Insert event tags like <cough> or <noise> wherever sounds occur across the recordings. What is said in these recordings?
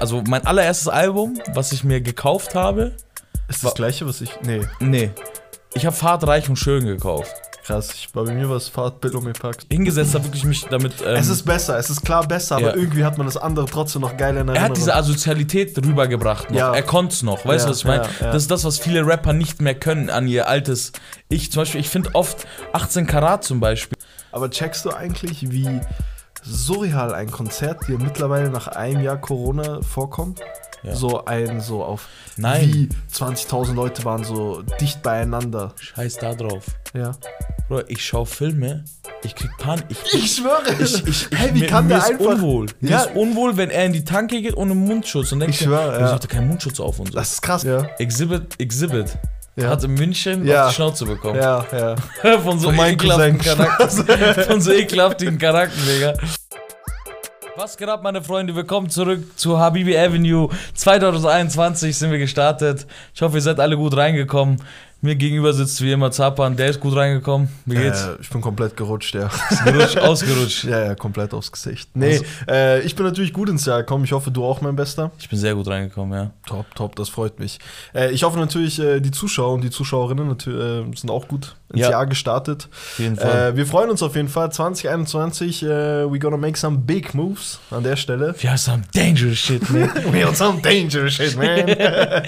also mein allererstes Album, was ich mir gekauft habe, Ist das gleiche, was ich. Nee, nee, ich habe Fahrt reich und schön gekauft. krass. Ich, bei mir war es Fahrt Bildung packt. Hingesetzt habe wirklich mich damit. Ähm, Es ist besser, es ist klar besser, aber Ja. irgendwie hat man das andere trotzdem noch geil in Erinnerung. er hat diese Asozialität rübergebracht noch. Ja. Er konnte es noch. Weißt du, Ja, was ich meine? Das ist das, was viele Rapper nicht mehr können an ihr altes Ich. Zum Beispiel, ich finde oft 18 Karat zum Beispiel. Aber checkst du eigentlich, wie surreal ein Konzert dir mittlerweile nach einem Jahr Corona vorkommt? Ja. So ein, so auf Nein. wie 20.000 Leute waren so dicht beieinander. Scheiß da drauf. Ja. Bro, ich schaue Filme, ich krieg Panik. Ich, Ich schwöre. ich, ich, hey, wie mir, kann mir der einfach. unwohl. Mir Ja. ist unwohl, wenn er in die Tanke geht ohne Mundschutz und denkt, Ich schwöre, ja. hat er keinen Mundschutz auf und so. Das ist krass. Ja. Exhibit, Exhibit. Ja. Hat in München Ja. auf die Schnauze bekommen. Ja, ja. <laughs> Von so Von ekelhaften. Charakter. <laughs> Von so ekelhaften Charakteren, Digga. Was geht ab, meine Freunde? Willkommen zurück zu Habibi Avenue. 2021 sind wir gestartet. Ich hoffe, ihr seid alle gut reingekommen. Mir gegenüber sitzt wie immer Zapan. Der ist gut reingekommen. Wie geht's? Äh, ich bin komplett gerutscht, ja. Gerutscht, ausgerutscht. <laughs> Ja, ja, komplett aufs Gesicht. Nee, Also- äh, ich bin natürlich gut ins Jahr gekommen. Ich hoffe, du auch, mein Bester. Ich bin sehr gut reingekommen, ja. Top, top, das freut mich. Äh, ich hoffe natürlich, äh, die Zuschauer und die Zuschauerinnen äh, sind auch gut ins Ja. Jahr gestartet. Äh, wir freuen uns auf jeden Fall. 2021, äh, we gonna make some big moves an der Stelle. wir haben some dangerous shit, man. <laughs> We are some dangerous shit, man. <laughs>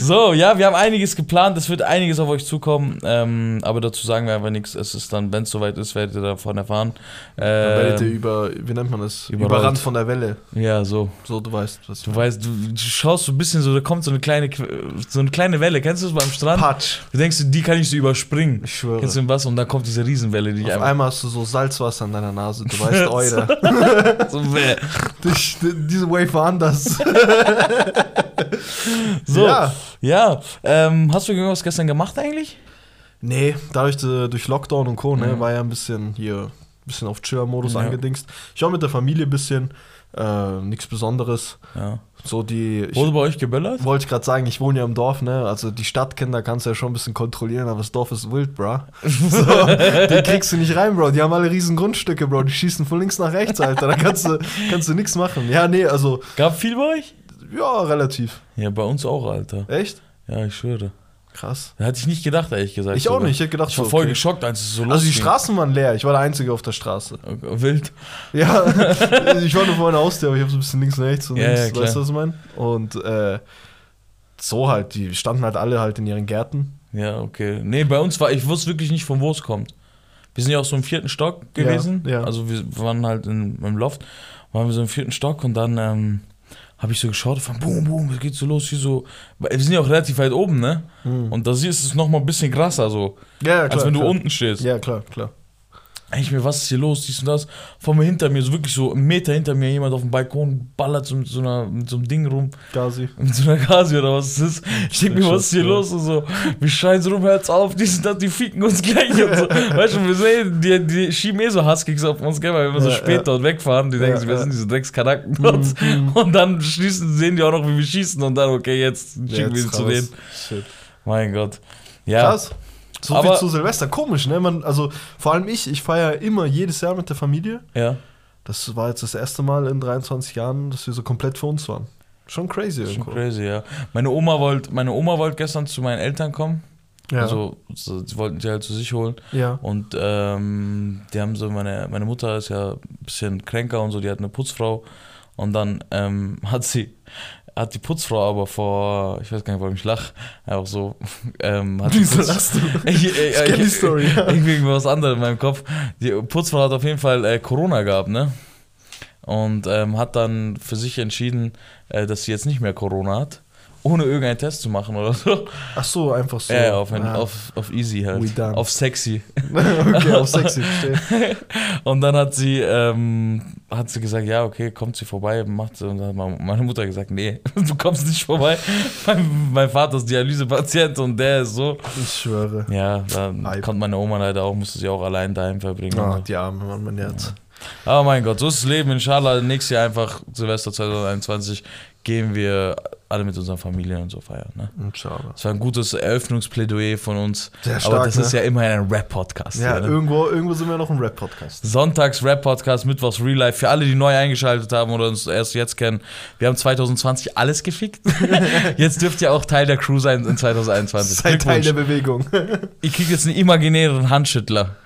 So, ja, wir haben einiges geplant. Es wird einiges auf euch zukommen. Ähm, aber dazu sagen wir einfach nichts. Es ist dann, wenn es soweit ist, werdet ihr davon erfahren. Dann werdet ihr Ähm, über, wie nennt man das? überrollt. Überrannt von der Welle. ja, so. So, du weißt, was Du weißt, du, du schaust so ein bisschen so, da kommt so eine kleine, so eine kleine Welle. Kennst du das beim Strand? Patsch. Du denkst, die kann ich so überspringen. Ich schwöre. Kennst du was? Und dann kommt diese Riesenwelle, die ich Auf einmal hast du so Salzwasser in deiner Nase. Du weißt, <laughs> Oida. <laughs> so. Dich- Diese Wave war anders. <laughs> so. Ja, Ja. ähm, hast du irgendwas gestern gemacht eigentlich? Nee, dadurch äh, durch Lockdown und Co. Ne, Mhm. war ja ein bisschen hier, ein bisschen auf Chiller-Modus Ja. angedingst. Ich war mit der Familie ein bisschen, äh, nichts Besonderes. Ja. So die, ich Wurde bei euch geböllert? wollte gerade sagen, ich wohne ja im Dorf, ne? Also die Stadtkinder kannst du ja schon ein bisschen kontrollieren, aber das Dorf ist wild, bro. <laughs> So, den kriegst du nicht rein, Bro. Die haben alle riesen Grundstücke, Bro. Die schießen von links nach rechts, Alter. Da kannst du, kannst du nichts machen. Ja, nee, also, Gab viel bei euch? ja, relativ. Ja, bei uns auch, Alter. Echt? Ja, ich schwöre. Krass. Hätte ich nicht gedacht, ehrlich gesagt. Ich auch nicht. Ich hätte gedacht, Ich war so, voll okay. geschockt, als es so Also die losging. Straßen waren leer. Ich war der Einzige auf der Straße. Wild. <laughs> Ja, ich war nur vor meiner Haustür, aber ich habe so ein bisschen links und rechts und Ja, links, ja, klar. weißt du, was ich meine? Und äh, so halt, die standen halt alle halt in ihren Gärten. Ja, okay. Nee, bei uns war, ich wusste wirklich nicht, von wo es kommt. Wir sind ja auch so im vierten Stock gewesen. ja. Also wir waren halt in, im Loft, waren wir so im vierten Stock und dann ähm, habe ich so geschaut, von boom, boom, es geht so los, hier so. Wir sind ja auch relativ weit oben, ne? Und da siehst du es nochmal ein bisschen krasser so, Ja, ja, als wenn du unten stehst. Ja, klar, klar. Ich mir, was ist hier los, dies und das. Vor mir hinter mir, so wirklich so einen Meter hinter mir, jemand auf dem Balkon ballert so mit so, einer, mit so einem Ding rum. Gazi. <laughs> Mit so einer Gasi oder was es ist. Ich denke mir, was ist hier Ja. los? Und so, wir schreien so rum, hört's auf, die sind das, die ficken uns gleich und so. <laughs> Weißt du, wir sehen, die, die schieben eh so Huskies auf uns, gell, weil wenn wir so Ja, spät ja. dort wegfahren, die denken, wir sind diese Dreckskanacken dort. Und dann schließen, sehen die auch noch, wie wir schießen und dann, okay, jetzt schicken wir sie zu denen. Shit. Mein Gott. Ja. Krass. So Aber- viel zu Silvester. Komisch, ne? Man, also vor allem ich, ich feiere immer jedes Jahr mit der Familie. Ja. Das war jetzt das erste Mal in 23 Jahren, dass wir so komplett für uns waren. Schon crazy Schon irgendwo. crazy, ja. Meine Oma wollte meine Oma wollte gestern zu meinen Eltern kommen. Ja. Also, so, sie wollten sie halt zu sich holen. ja. Und ähm, die haben so, meine, meine Mutter ist ja ein bisschen kränker und so, die hat eine Putzfrau. Und dann ähm, <laughs> hat sie, hat die Putzfrau aber vor, ich weiß gar nicht, warum ich lach, einfach so, <laughs> ähm, hat Wieso lachst du? <laughs> ich, ich, Ich kenn die Story, ja. <laughs> Irgendwie was anderes in meinem Kopf. Die Putzfrau hat auf jeden Fall äh, Corona gehabt, ne? Und ähm, hat dann für sich entschieden, äh, dass sie jetzt nicht mehr Corona hat, ohne irgendeinen Test zu machen oder so. Ach so, einfach so. ja, ja, auf, ein, Ah. auf, auf easy We halt. done. Auf sexy. <laughs> okay, auf sexy, verstehe. <laughs> Und dann hat sie, ähm, hat sie gesagt, ja, okay, kommt sie vorbei, macht sie. Und dann hat meine Mutter gesagt, nee, <laughs> du kommst nicht vorbei. mein, mein Vater ist Dialysepatient und der ist so. Ich schwöre. Ja, dann Ei. konnte meine Oma leider auch, musste sie auch allein daheim verbringen. Ah, die Arme, Mann, mein Herz. Aber mein Gott, so ist das Leben. Inshallah, nächstes Jahr einfach, Silvester 2021, gehen wir alle mit unseren Familien und so feiern. Ne? Das war ein gutes Eröffnungsplädoyer von uns. Sehr Aber stark, das ne? ist ja immerhin ein Rap-Podcast. Ja, hier, ne? irgendwo, irgendwo sind wir noch ein Rap-Podcast. Sonntags Rap-Podcast, Mittwochs Real Life. Für alle, die neu eingeschaltet haben oder uns erst jetzt kennen, wir haben 2020 alles gefickt. <laughs> jetzt dürft ihr auch Teil der Crew sein in 2021. Sei Teil der. Bewegung. Ich krieg jetzt einen imaginären Handschüttler.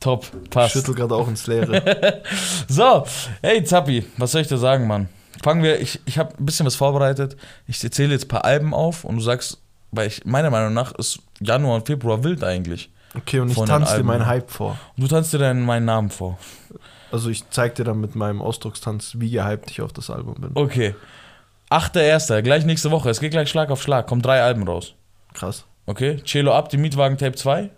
Top, Ich passt. schüttel gerade auch ins Leere. <laughs> So, hey Zappi, was soll ich dir sagen, Mann? Fangen wir, ich, ich habe ein bisschen was vorbereitet. Ich zähle jetzt ein paar Alben auf und du sagst, weil ich, meiner Meinung nach ist Januar und Februar wild eigentlich. Okay, und ich tanze dir meinen Hype vor. Und du tanzt dir dann meinen Namen vor. Also ich zeig dir dann mit meinem Ausdruckstanz, wie gehypt ich auf das Album bin. Okay. 8.1., gleich nächste Woche. Es geht gleich Schlag auf Schlag. Kommen drei Alben raus. Krass. Okay. Cello ab, die Mietwagen Tape 2.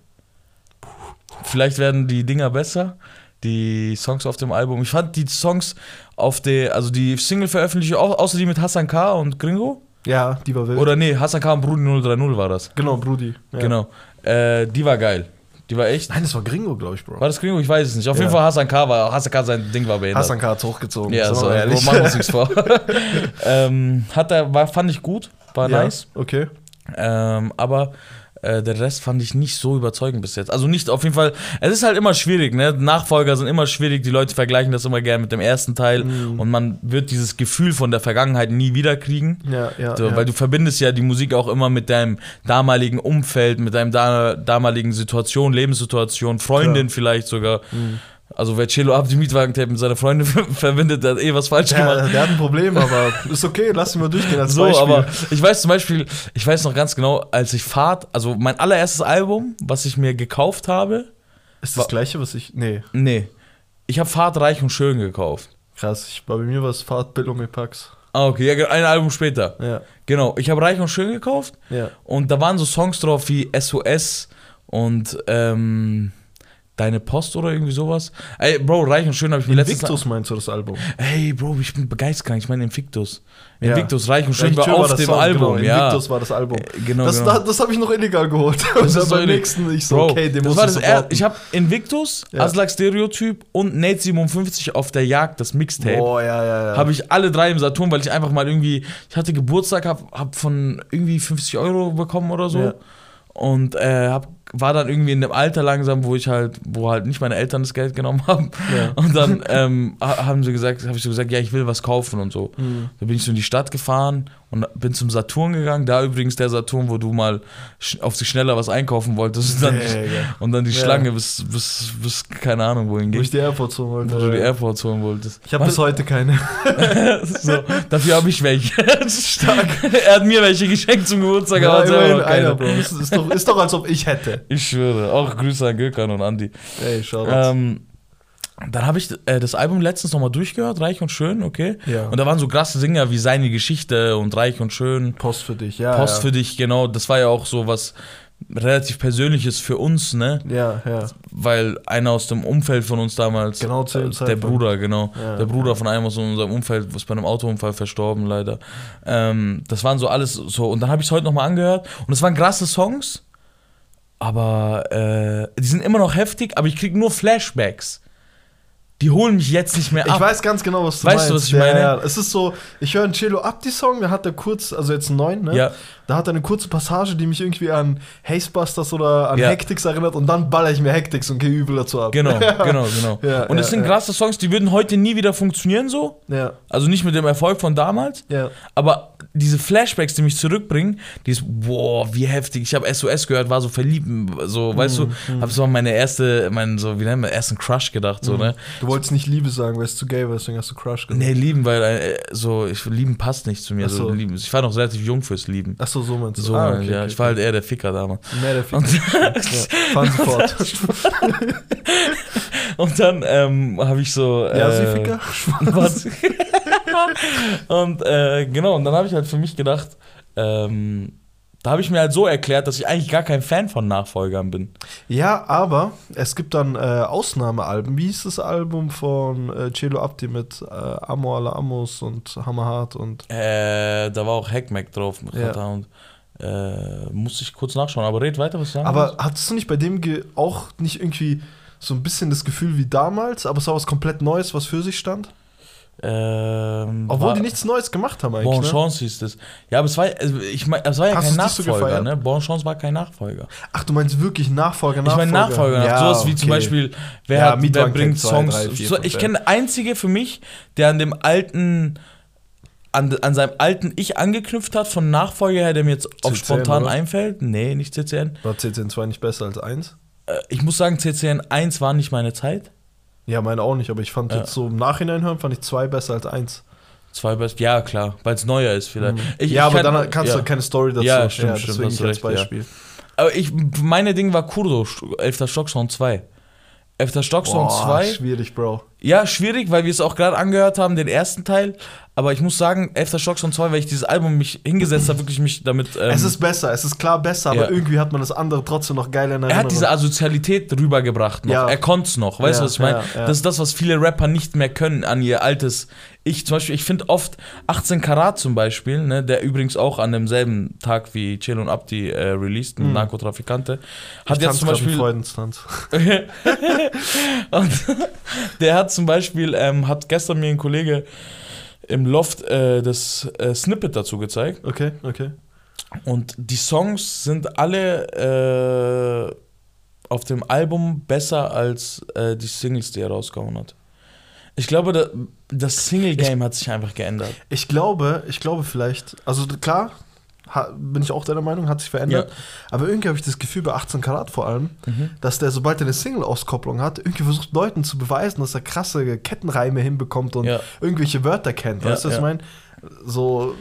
Vielleicht werden die Dinger besser. Die Songs auf dem Album. Ich fand die Songs auf der, also die Single-Veröffentlichung, au- außer die mit Hassan K. und Gringo. Ja, die war wild. Oder nee, Hassan K. und Brudi 030 war das. genau, Brudi. Ja. Genau. Äh, die war geil. Die war echt. Nein, das war Gringo, glaube ich, Bro. War das Gringo? Ich weiß es nicht. Auf Ja. jeden Fall Hassan K. war, Hassan K. sein Ding war behindert. Hassan K. hat's hochgezogen. ja, so, ehrlich. machen wir uns nichts <laughs> vor. <laughs> ähm, hat er, war, fand ich gut, war ja, nice. Okay. Ähm, aber äh, der Rest fand ich nicht so überzeugend bis jetzt. Also nicht auf jeden Fall. Es ist halt immer schwierig, ne? Nachfolger sind immer schwierig. Die Leute vergleichen das immer gerne mit dem ersten Teil Mhm. und man wird dieses Gefühl von der Vergangenheit nie wieder kriegen. Ja, ja. So, ja. Weil du verbindest ja die Musik auch immer mit deinem damaligen Umfeld, mit deinem da, damaligen Situation, Lebenssituation, Freundin vielleicht sogar. Mhm. Also wer Cello ab die Mietwagen-Tape mit seiner Freundin verbindet, der hat eh was falsch der, gemacht. der hat ein Problem, <laughs> aber ist okay, lass ihn mal durchgehen als So, Beispiel. aber ich weiß zum Beispiel, ich weiß noch ganz genau, als ich Fahrt, also mein allererstes Album, was ich mir gekauft habe, ist das gleiche, was ich. Nee, nee, ich habe Fahrt reich und schön gekauft. krass. Ich, bei mir war es Fahrt Bildung Pax. Ah, okay, ja, ein Album später. Ja, Genau, ich habe reich und schön gekauft ja. und da waren so Songs drauf wie SOS und ähm, Deine Post oder irgendwie sowas. Ey, Bro, reich und schön habe ich mir letztens. Invictus meinst du das Album? Ey, Bro, ich bin begeistert. Ich meine Invictus. Ja. Invictus, reich und schön Reich war auf das dem Song, Album, genau, ja. Invictus war das Album. Äh, Genau, das genau. das, das habe ich noch illegal geholt. Das <laughs> ist beim nächsten, ich so, Bro, okay, den muss war ich das er. Ich habe Invictus, Ja. Aslak Stereotyp und Nate 57 auf der Jagd, das Mixtape. Boah, ja, ja, ja. Habe ich alle drei im Saturn, weil ich einfach mal irgendwie, ich hatte Geburtstag, hab, hab von irgendwie 50 Euro bekommen oder so. Ja. Und äh, hab, war dann irgendwie in dem Alter langsam, wo ich halt, wo halt nicht meine Eltern das Geld genommen <laughs> haben. Ja. Und dann ähm, ha- haben sie gesagt, habe ich so gesagt, ja, ich will was kaufen und so. Mhm. Da bin ich so in die Stadt gefahren und bin zum Saturn gegangen. Da übrigens der Saturn, wo du mal auf sich schneller was einkaufen wolltest. Und dann, Digga. und dann die Ja. Schlange bis, bis, bis, keine Ahnung, wohin Wo ging. ich die AirPods holen Wo du die wollte. Airports holen wolltest. Ich habe bis heute keine. <laughs> so, dafür habe ich welche. <laughs> Stark. er hat mir welche geschenkt zum Geburtstag, Ja, aber selber einer, Bro. Ist, ist, doch, ist doch, als ob ich hätte. Ich schwöre. Auch Grüße an Gökhan und Andi. Ey, schau Ähm, dann habe ich äh, das Album letztens nochmal durchgehört, Reich und Schön, okay. Ja. Und da waren so krasse Singer wie Seine Geschichte und Reich und Schön. Post für dich, ja. Post ja. für dich, genau. Das war ja auch so was relativ Persönliches für uns, ne? Ja, ja. Weil einer aus dem Umfeld von uns damals, Genau zu dem äh, der. Bruder, genau, Ja, der Bruder ja. von einem aus unserem Umfeld, ist bei einem Autounfall verstorben, leider. Ähm, das waren so alles so, und dann habe ich es heute nochmal angehört und es waren krasse Songs, aber äh, die sind immer noch heftig, aber ich kriege nur Flashbacks. Die holen mich jetzt nicht mehr Ich ab. weiß ganz genau, was du Weißt meinst. du, was ich ja, meine? Ja, es ist so, ich höre einen Cello Abdi-Song, da hat er kurz, also jetzt einen neuen, ne? Ja. Da hat er eine kurze Passage, die mich irgendwie an Hastebusters oder an Ja. Hectics erinnert und dann baller ich mir Hectics und gehe übel dazu ab. Genau, <laughs> genau, genau. Ja, und es ja, sind krasse Songs, die würden heute nie wieder funktionieren so. Ja, Also nicht mit dem Erfolg von damals. ja. Aber diese Flashbacks, die mich zurückbringen, dieses, boah, wie heftig. Ich habe SOS gehört, war so verliebt, so, weißt Mhm, du, habe so an meine erste, meinen, so, wie nennen wir, ersten Crush gedacht, so, ne? Du wolltest nicht Liebe sagen, weil es zu gay war, deswegen hast du Crush gesagt. Nee, lieben, weil, äh, so, ich, lieben passt nicht zu mir, Ach so. lieben. Ich war noch relativ jung fürs Lieben. Achso, so meinst du. So, Ah, ja, okay, ich war halt eher der Ficker damals. Mehr der Fick. <laughs> ja, fahren Sie fort. <laughs> Und dann ähm, habe ich so. Ja, äh, Sie Ficker? <laughs> Was? und äh, genau, und dann habe ich halt für mich gedacht, ähm, da habe ich mir halt so erklärt, dass ich eigentlich gar kein Fan von Nachfolgern bin. Ja, aber es gibt dann äh, Ausnahmealben. Wie hieß das Album von äh, Celo Abdi mit äh, Amor alla Amos und Hammerhart und Äh, da war auch Hackmack drauf mit Ja. Und äh, musste ich kurz nachschauen, aber red weiter, was du sagen Aber willst. hattest du nicht bei dem auch nicht irgendwie so ein bisschen das Gefühl wie damals, aber es war was komplett Neues, was für sich stand. Ähm, Obwohl war- die nichts Neues gemacht haben eigentlich. Bon Ne? Hieß das. Ja, aber es war, also ich mein, es war ja Hast kein so Nachfolger, gefeiert? ne? Bon Chance war kein Nachfolger. Ach, du meinst wirklich Nachfolger, Ich Nachfolger? meine Nachfolger, Ja, sowas wie zum okay. Beispiel, wer, Ja, hat, wer bringt Songs. drei, vier, so, fünf, ich kenne einzige für mich, der an dem alten, an, an seinem alten Ich angeknüpft hat, von Nachfolger her, der mir jetzt auf CCN, spontan oder? einfällt. Nee, nicht CCN. War CCN 2 nicht besser als 1? Äh, Ich muss sagen, CCN 1 war nicht meine Zeit. Ja, meine auch nicht, aber ich fand Ja. jetzt so im Nachhinein hören, fand ich 2 besser als 1. Zwei best, ja klar, weil es neuer ist vielleicht. Ich, ja, ich aber kann- dann kannst ja. du keine Story dazu. Ja, stimmt, stimmt, deswegen als ja. Beispiel. Aber ich, meine Ding war Kurdo, 11. Stocksound 2. 11. Stocksound Boah, 2. schwierig, Bro. Ja, schwierig, weil wir es auch gerade angehört haben, den ersten Teil. Aber ich muss sagen, 11. Stocksound 2, weil ich dieses Album mich hingesetzt habe, wirklich mich damit. Ähm, es ist besser, es ist klar besser, aber ja. irgendwie hat man das andere trotzdem noch geil in er Erinnerung. hat diese Asozialität rübergebracht noch. Ja. Er konnte es noch. Weißt du, Ja, was ich meine? Das ist das, was viele Rapper nicht mehr können an ihr altes Ich. Zum Beispiel, ich finde oft 18 Karat zum Beispiel, ne, der übrigens auch an demselben Tag wie Chill und Abdi äh, released mit Narkotrafikante, hat ich jetzt zum Beispiel. Freudenstanz. <laughs> <laughs> Und der hat zum Beispiel, ähm, hat gestern mir ein Kollege im Loft äh, das äh, Snippet dazu gezeigt. Okay, okay. Und die Songs sind alle äh, auf dem Album besser als äh, die Singles, die er rausgehauen hat. Ich glaube, da, das Single-Game hat sich einfach geändert. Ich glaube, ich glaube vielleicht, also klar, ha, bin ich auch deiner Meinung, hat sich verändert. Aber irgendwie habe ich das Gefühl, bei 18 Karat vor allem, Mhm. dass der, sobald er eine Single-Auskopplung hat, irgendwie versucht, Leuten zu beweisen, dass er krasse Kettenreime hinbekommt und Ja. irgendwelche Wörter kennt. Ja, weißt du, was ja. ich meine? So.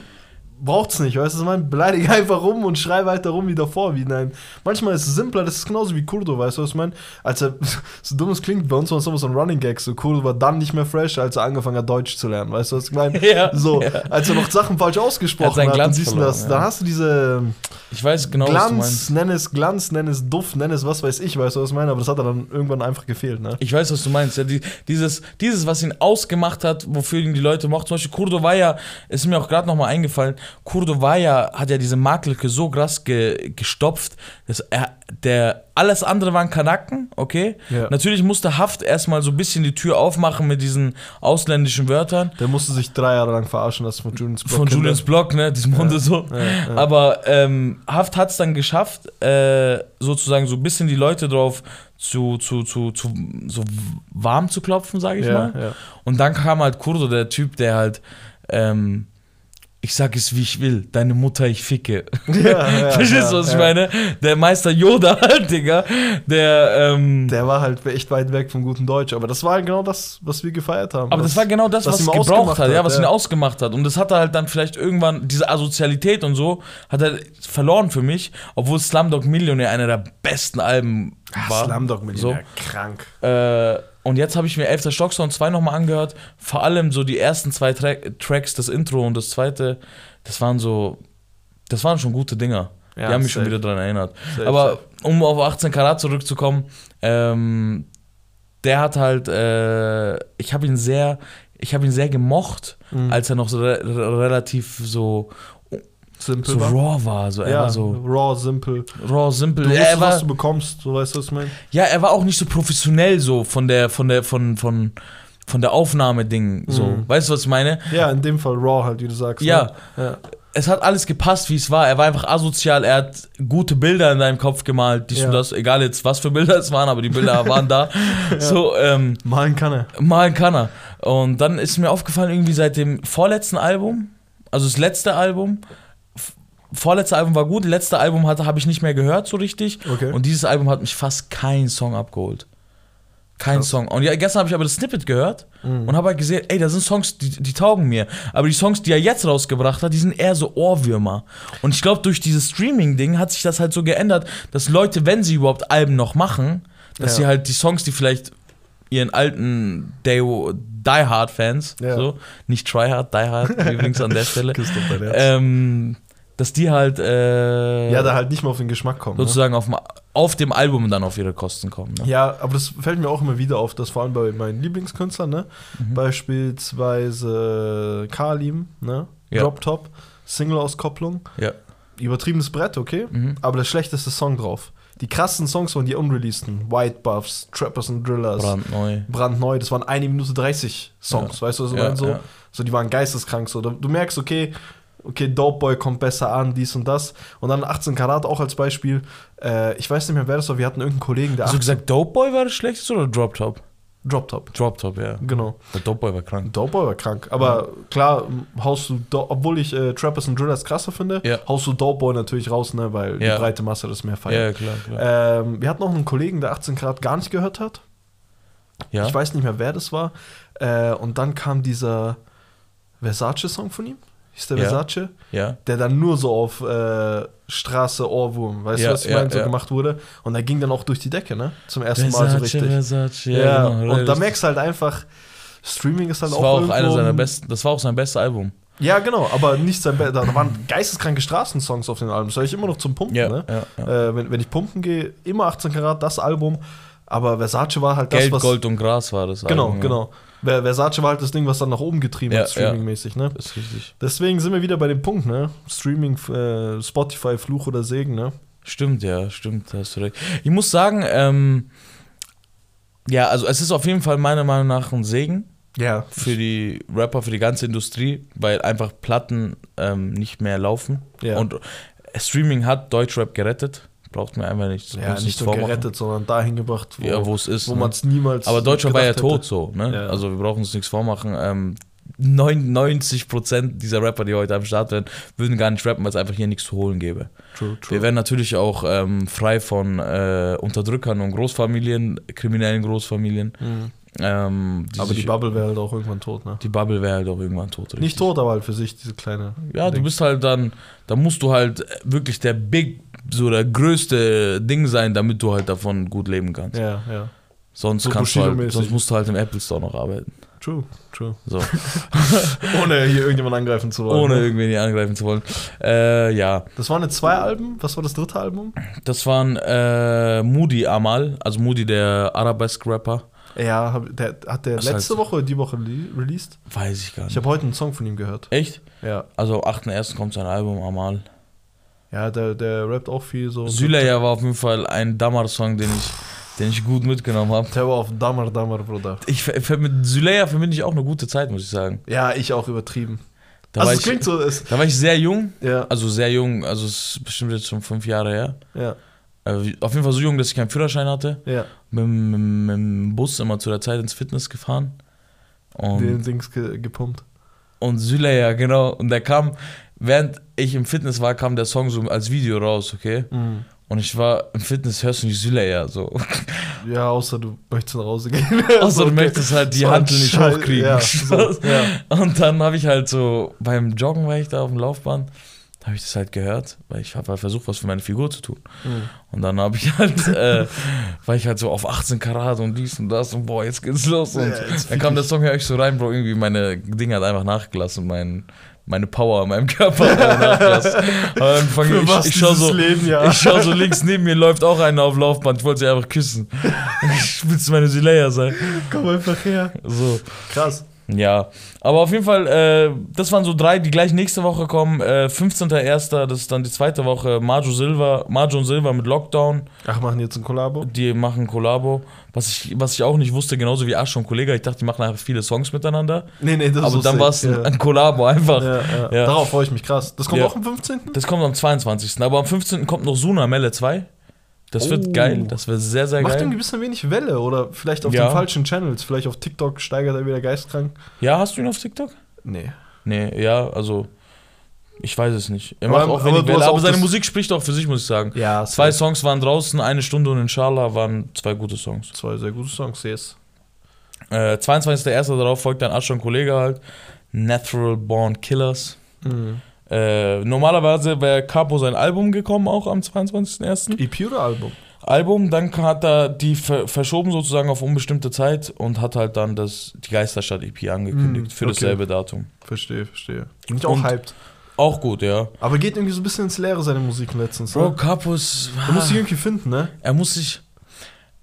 Braucht's nicht, weißt du, was ich meine? Beleidige einfach rum und schrei weiter rum wie davor. Wie nein. Manchmal ist es simpler, das ist genauso wie Kurdo, weißt du, was ich meine? Als er, <laughs> so dumm es klingt, bei uns war es immer so ein Running Gag, so Kurdo war dann nicht mehr fresh, als er angefangen hat, Deutsch zu lernen, weißt du, was ich meine? <laughs> Ja, So, ja. als er noch Sachen falsch hat ausgesprochen seinen hat, Glanz und verloren, das, ja. dann hast du diese Ich weiß genau, was du Glanz, nenn es Glanz, nenn es Duft, nenn es was weiß ich, weißt du, was ich meine? Aber das hat er dann irgendwann einfach gefehlt, ne? Ich weiß, was du meinst. Ja, die, dieses, dieses, was ihn ausgemacht hat, wofür ihn die Leute mochten. Zum Beispiel Kurdo war ja, ist mir auch gerade nochmal eingefallen, Kurdo war ja, hat ja diese Marktlücke so krass ge, gestopft, dass er, der, alles andere waren Kanaken, okay? Ja. Natürlich musste Haft erstmal so ein bisschen die Tür aufmachen mit diesen ausländischen Wörtern. Der musste sich drei Jahre lang verarschen lassen von Julians Block. Von Julians Blog, ne, diesem Hunde so. ja. Aber ähm, Haft hat es dann geschafft, äh, sozusagen so ein bisschen die Leute drauf zu, zu, zu, zu so warm zu klopfen, sage ich Ja, mal. ja. Und dann kam halt Kurdo, der Typ, der halt, ähm, ich sag es wie ich will, deine Mutter ich ficke. <laughs> Ja, ja, <laughs> Verstehst du, ja, was ich ja. meine? Der Meister Yoda halt, <laughs> Digga, der, ähm, Der war halt echt weit weg vom guten Deutsch, aber das war genau das, was wir gefeiert haben. aber das war genau das, was was, ihn gebraucht ausgemacht hat, ja, hat, was ihn ausgemacht hat. Und das hat er halt dann vielleicht irgendwann, diese Asozialität und so, hat er verloren für mich, obwohl Slumdog Millionär einer der besten Alben war. Slumdog mit So. krank. Äh, und jetzt habe ich mir 11. Stocksound 2 nochmal angehört. Vor allem so die ersten zwei Tra Tracks, das Intro und das zweite, das waren so, das waren schon gute Dinger. Ja, die haben mich schon wieder daran erinnert. Safe, Aber safe. um auf 18 Karat zurückzukommen, ähm, der hat halt, äh, ich habe ihn sehr, ich habe ihn sehr gemocht, Mhm. als er noch so re- relativ so, Simpel so war. raw war. So, er ja, war so raw, simpel. raw, simpel. Du er wusstest, war, was du bekommst, so weißt du, was ich meine? ja, er war auch nicht so professionell so von der, von der, von, von, von der Aufnahmeding. So. Mhm. Weißt du, was ich meine? Ja, in dem Fall raw halt, wie du sagst. Ja. Ne? ja. Es hat alles gepasst, wie es war. Er war einfach asozial, er hat gute Bilder in deinem Kopf gemalt, dies Ja. und das, egal jetzt was für Bilder es waren, aber die Bilder <laughs> waren da. So, ähm, Malen kann er. malen kann er. Und dann ist mir aufgefallen, irgendwie seit dem vorletzten Album, also das letzte Album, vorletzte Album war gut, letzte Album habe ich nicht mehr gehört so richtig. Okay. Und dieses Album hat mich fast kein Song abgeholt. Kein Krass. Song. Und ja, gestern habe ich aber das Snippet gehört Mhm. und habe halt gesehen, ey, da sind Songs, die, die taugen mir. Aber die Songs, die er jetzt rausgebracht hat, die sind eher so Ohrwürmer. Und ich glaube, durch dieses Streaming-Ding hat sich das halt so geändert, dass Leute, wenn sie überhaupt Alben noch machen, dass Ja. sie halt die Songs, die vielleicht ihren alten Day Die Hard Fans, Ja. so, nicht Try Hard, Die Hard, übrigens an der <laughs> Stelle, ähm, dass die halt äh, ja, da halt nicht mehr auf den Geschmack kommen. Ne? sozusagen auf, dem- auf dem Album dann auf ihre Kosten kommen. Ne? Ja, aber das fällt mir auch immer wieder auf, dass vor allem bei meinen Lieblingskünstlern, ne? Mhm. Beispielsweise Kalim, ne? Ja. Drop Top, Single-Auskopplung, Ja. übertriebenes Brett, okay, Mhm. aber der schlechteste Song drauf. die krassen Songs waren die unreleaseden. White Buffs, Trappers and Drillers. Brandneu. brandneu. Das waren 1 Minute 30 Songs, weißt du, was ich Ja, meine? So, ja. so, die waren geisteskrank. So. Du merkst, okay, okay, Dope Boy kommt besser an, dies und das. Und dann 18 Karat auch als Beispiel. Äh, ich weiß nicht mehr, wer das war. Wir hatten irgendeinen Kollegen, der Hast du 18 gesagt, Dope Boy war das schlechteste oder Drop Top? Drop Top. Drop Top, ja. Genau. Der Dope Boy war krank. Dope Boy war krank. Aber klar, haust du, Do obwohl ich äh, Trappers und Drillers krasser finde, Ja. haust du Dope Boy natürlich raus, ne, weil Ja. die breite Masse das mehr Ja, feiert. klar, klar. Ähm, wir hatten auch einen Kollegen, der 18 Grad gar nicht gehört hat. ja. Ich weiß nicht mehr, wer das war. Äh, und dann kam dieser Versace-Song von ihm. Hieß der Ja. Versace? ja. Der dann nur so auf äh, Straße, Ohrwurm, weißt Ja, du, was ich meine, so gemacht wurde. Und er ging dann auch durch die Decke, ne? Zum ersten Mal so richtig. Versace, ja, genau, und da merkst du halt einfach, Streaming ist halt das auch war auch einer seiner ein- besten, das war auch sein bestes Album. Ja, genau, aber nicht sein Be da, waren geisteskranke Straßensongs auf den Alben. Das höre ich immer noch zum Pumpen, ne? Äh, wenn, wenn ich pumpen gehe, immer 18 Karat, das Album. Aber Versace war halt das, Geld, was. Gold und Gras war das Genau, Album, genau. Ver- Versace war halt das Ding, was dann nach oben getrieben Ja, hat, streamingmäßig, ne? Das ist richtig. Deswegen sind wir wieder bei dem Punkt, ne? Streaming, äh, Spotify, Fluch oder Segen, ne? Stimmt, ja, stimmt, hast du recht. Ich muss sagen, ähm, ja, also es ist auf jeden Fall meiner Meinung nach ein Segen Ja. für die Rapper, für die ganze Industrie, weil einfach Platten ähm, nicht mehr laufen. Ja. Und Streaming hat Deutschrap gerettet. Braucht mir einfach nicht, Ja, nicht nur vormachen. gerettet, sondern dahin gebracht, wo, Ja, wo es ist. wo ne? man es niemals. Aber Deutschland war ja gedacht tot hätte. so, ne? Ja. Also wir brauchen uns nichts vormachen. Ähm, 99% dieser Rapper, die heute am Start werden, würden gar nicht rappen, weil es einfach hier nichts zu holen gäbe. True, true. Wir werden natürlich auch ähm, frei von äh, Unterdrückern und Großfamilien, kriminellen Großfamilien. Mhm. Ähm, Aber die sich- Bubble wäre halt auch irgendwann tot, ne? die Bubble wäre halt auch irgendwann tot. richtig. Nicht tot, aber halt für sich, diese kleine. Ja, du Ding. bist halt dann, da musst du halt wirklich der Big, so der größte Ding sein, damit du halt davon gut leben kannst. Ja, ja. Sonst So kannst du halt, sonst musst du halt im Apple Store noch arbeiten. True, true. So. <laughs> Ohne hier irgendjemand angreifen zu wollen. ohne ne? nicht angreifen zu wollen. Äh, ja, Das waren jetzt zwei Alben. Was war das dritte Album? das waren äh, Moody Amal, also Moody, der Arabesk-Rapper. Ja, der, hat der Was letzte heißt- Woche oder die Woche released? Weiß ich gar Ich nicht. habe heute einen Song von ihm gehört. Echt? Ja. Also am 8.1. kommt sein Album Amal. Ja, der, der rappt auch viel so. Süleyya war auf jeden Fall ein Damar-Song, den ich, den ich gut mitgenommen habe. Der war auf Dammer, Dammer, Bruder. Ich, mit Süleyya verbinde ich auch eine gute Zeit, muss ich sagen. Ja, ich auch übertrieben. Da, also es ich, klingt so, es, da war ich sehr jung, ja, also sehr jung, also es ist bestimmt jetzt schon fünf Jahre her. ja, Äh, auf jeden Fall so jung, dass ich keinen Führerschein hatte. ja. Mit, mit, mit dem Bus immer zu der Zeit ins Fitness gefahren. Und Den Dings ge, gepumpt. Und Süleyya, genau. Und der kam, während ich im Fitness war, kam der Song so als Video raus, okay? Mhm. Und ich war im Fitness, hörst du nicht Süleyya, so. Ja, außer du möchtest nach Hause gehen. <laughs> Außer So, du okay. möchtest halt die So Handel nicht Scheiß- hochkriegen. Ja, <laughs> so, ja. Und dann habe ich halt so, beim Joggen war ich da auf dem Laufbahn, da habe ich das halt gehört, weil ich habe halt versucht, was für meine Figur zu tun. Mhm. Und dann habe ich halt, äh, war ich halt so auf 18 Karat und dies und das und boah, jetzt geht's los. Und Ja, dann kam der Song ja echt so rein, Bro, irgendwie meine Dinge hat einfach nachgelassen, mein, meine Power in meinem Körper <laughs> Für ich, was ich, schau so, Leben, ja. ich schau so links neben mir läuft auch einer auf Laufband, ich wollte sie einfach küssen. <laughs> Ich willst meine Sileia sein? Komm einfach her. So. Krass. Ja, aber auf jeden Fall, äh, das waren so drei, die gleich nächste Woche kommen. Äh, 15.01., das ist dann die zweite Woche. Majo Silva, Majo und Silva mit Lockdown, Ach, machen jetzt ein Kollabo? die machen Kollabo. Was ich, was ich auch nicht wusste, genauso wie Asch und Kollege, ich dachte, die machen einfach viele Songs miteinander. Nee, nee, das aber ist dann war es ein, ja. ein Kollabo einfach. Ja, ja. Ja. Darauf freue ich mich krass. Das kommt auch am 15. Das kommt am 22. Aber am 15. kommt noch Suna Melle 2. Das wird Oh. geil, das wird sehr, sehr Macht geil. irgendwie ein bisschen wenig Welle oder vielleicht auf Ja. den falschen Channels. Vielleicht auf TikTok steigert er wieder geistkrank. Ja, hast du ihn auf TikTok? Nee. Nee, ja, also. Ich weiß es nicht. Er Aber- macht auch aber wenig du Welle, aber auch seine Musik spricht auch für sich, muss ich sagen. Ja, Zwei Songs waren draußen, eine Stunde und Inshallah waren zwei gute Songs. Zwei sehr gute Songs, yes. Äh, 22.01. darauf folgt dann Asch und Kollege halt. Natural Born Killers. Mhm. Äh, normalerweise wäre Capo sein Album gekommen, auch am 22.01. EP oder Album? Album, dann hat er die ver verschoben sozusagen auf unbestimmte Zeit und hat halt dann das, die Geisterstadt EP angekündigt Mm, für okay. dasselbe Datum. Verstehe, verstehe. Bin ich auch Und- hyped. Auch gut, ja. Aber geht irgendwie so ein bisschen ins Leere, seine Musik letztens. Bro, Ne? Capo ist. Du musst dich irgendwie finden, ne? Er muss sich.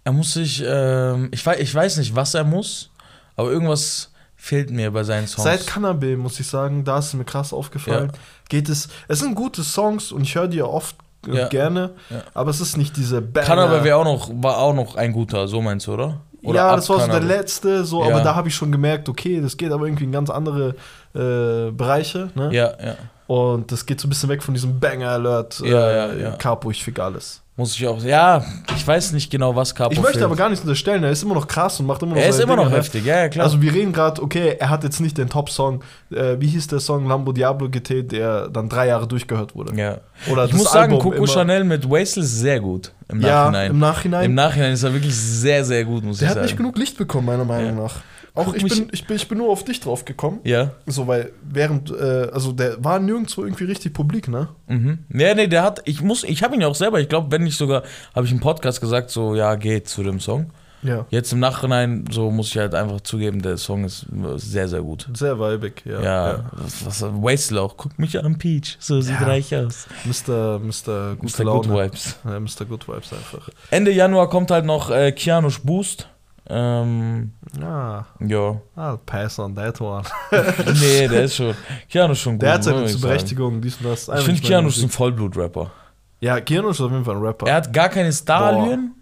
Er muss sich. Ähm, ich, weiß, ich weiß nicht, was er muss, aber irgendwas fehlt mir bei seinen Songs. Seit Cannabis, muss ich sagen, da ist es mir krass aufgefallen. Geht es. Es sind gute Songs und ich höre die ja oft äh, Ja. gerne, Ja. aber es ist nicht diese Banger. Kann aber wäre auch noch, war auch noch ein guter, so meinst du, oder? oder ja, das war so der Cannabis? letzte, so, Ja. aber da habe ich schon gemerkt, okay, das geht aber irgendwie in ganz andere äh, Bereiche, ne? Ja, ja. Und das geht so ein bisschen weg von diesem Banger-Alert, Ja, äh, ja, ja. Capo, ich fick alles. Muss ich auch. Ja, ich weiß nicht genau, was Capo Ich möchte fehlt. aber gar nicht unterstellen, er ist immer noch krass und macht immer noch Er ist immer noch Dinge, ne? heftig, ja, ja, klar. Also wir reden gerade, okay, er hat jetzt nicht den Top-Song, äh, wie hieß der Song Lambo Diablo GT, der dann drei Jahre durchgehört wurde. ja. Oder Ich muss sagen, Album Coco immer- Chanel mit Wastel ist sehr gut. Im Ja, Nachhinein. im Nachhinein. Im Nachhinein ist er wirklich sehr, sehr gut, muss der ich hat sagen. nicht genug Licht bekommen, meiner Meinung Ja. nach. Auch ich bin, ich, bin, ich bin nur auf dich drauf gekommen. Ja. So, weil während, äh, also der war nirgendwo irgendwie richtig publik, ne? Mhm. Ja, nee, der hat, ich muss, ich habe ihn ja auch selber, ich glaube, wenn nicht sogar, habe ich im Podcast gesagt, so, ja, geht zu dem Song. Ja. Jetzt im Nachhinein, so muss ich halt einfach zugeben, der Song ist äh, sehr, sehr gut. Sehr weibig, ja. Ja, Was, was, Wastel auch, guck mich an, Peach, so sieht Ja. reich aus. Mr. Mr. Gute Mr. Good Laune. Vibes. Ja, Mr. Good Vibes einfach. Ende Januar kommt halt noch äh, Kianush Boost. Ähm, Ja, ja. I'll pass on that one. <laughs> Nee, der ist schon. Keanu ist schon gut. Der hat seine. Berechtigung, dies und das. Ich finde, Keanu ist ein. Vollblut-Rapper. Ja, Keanu ist auf jeden Fall ein Rapper. Er hat gar keine Starallüren,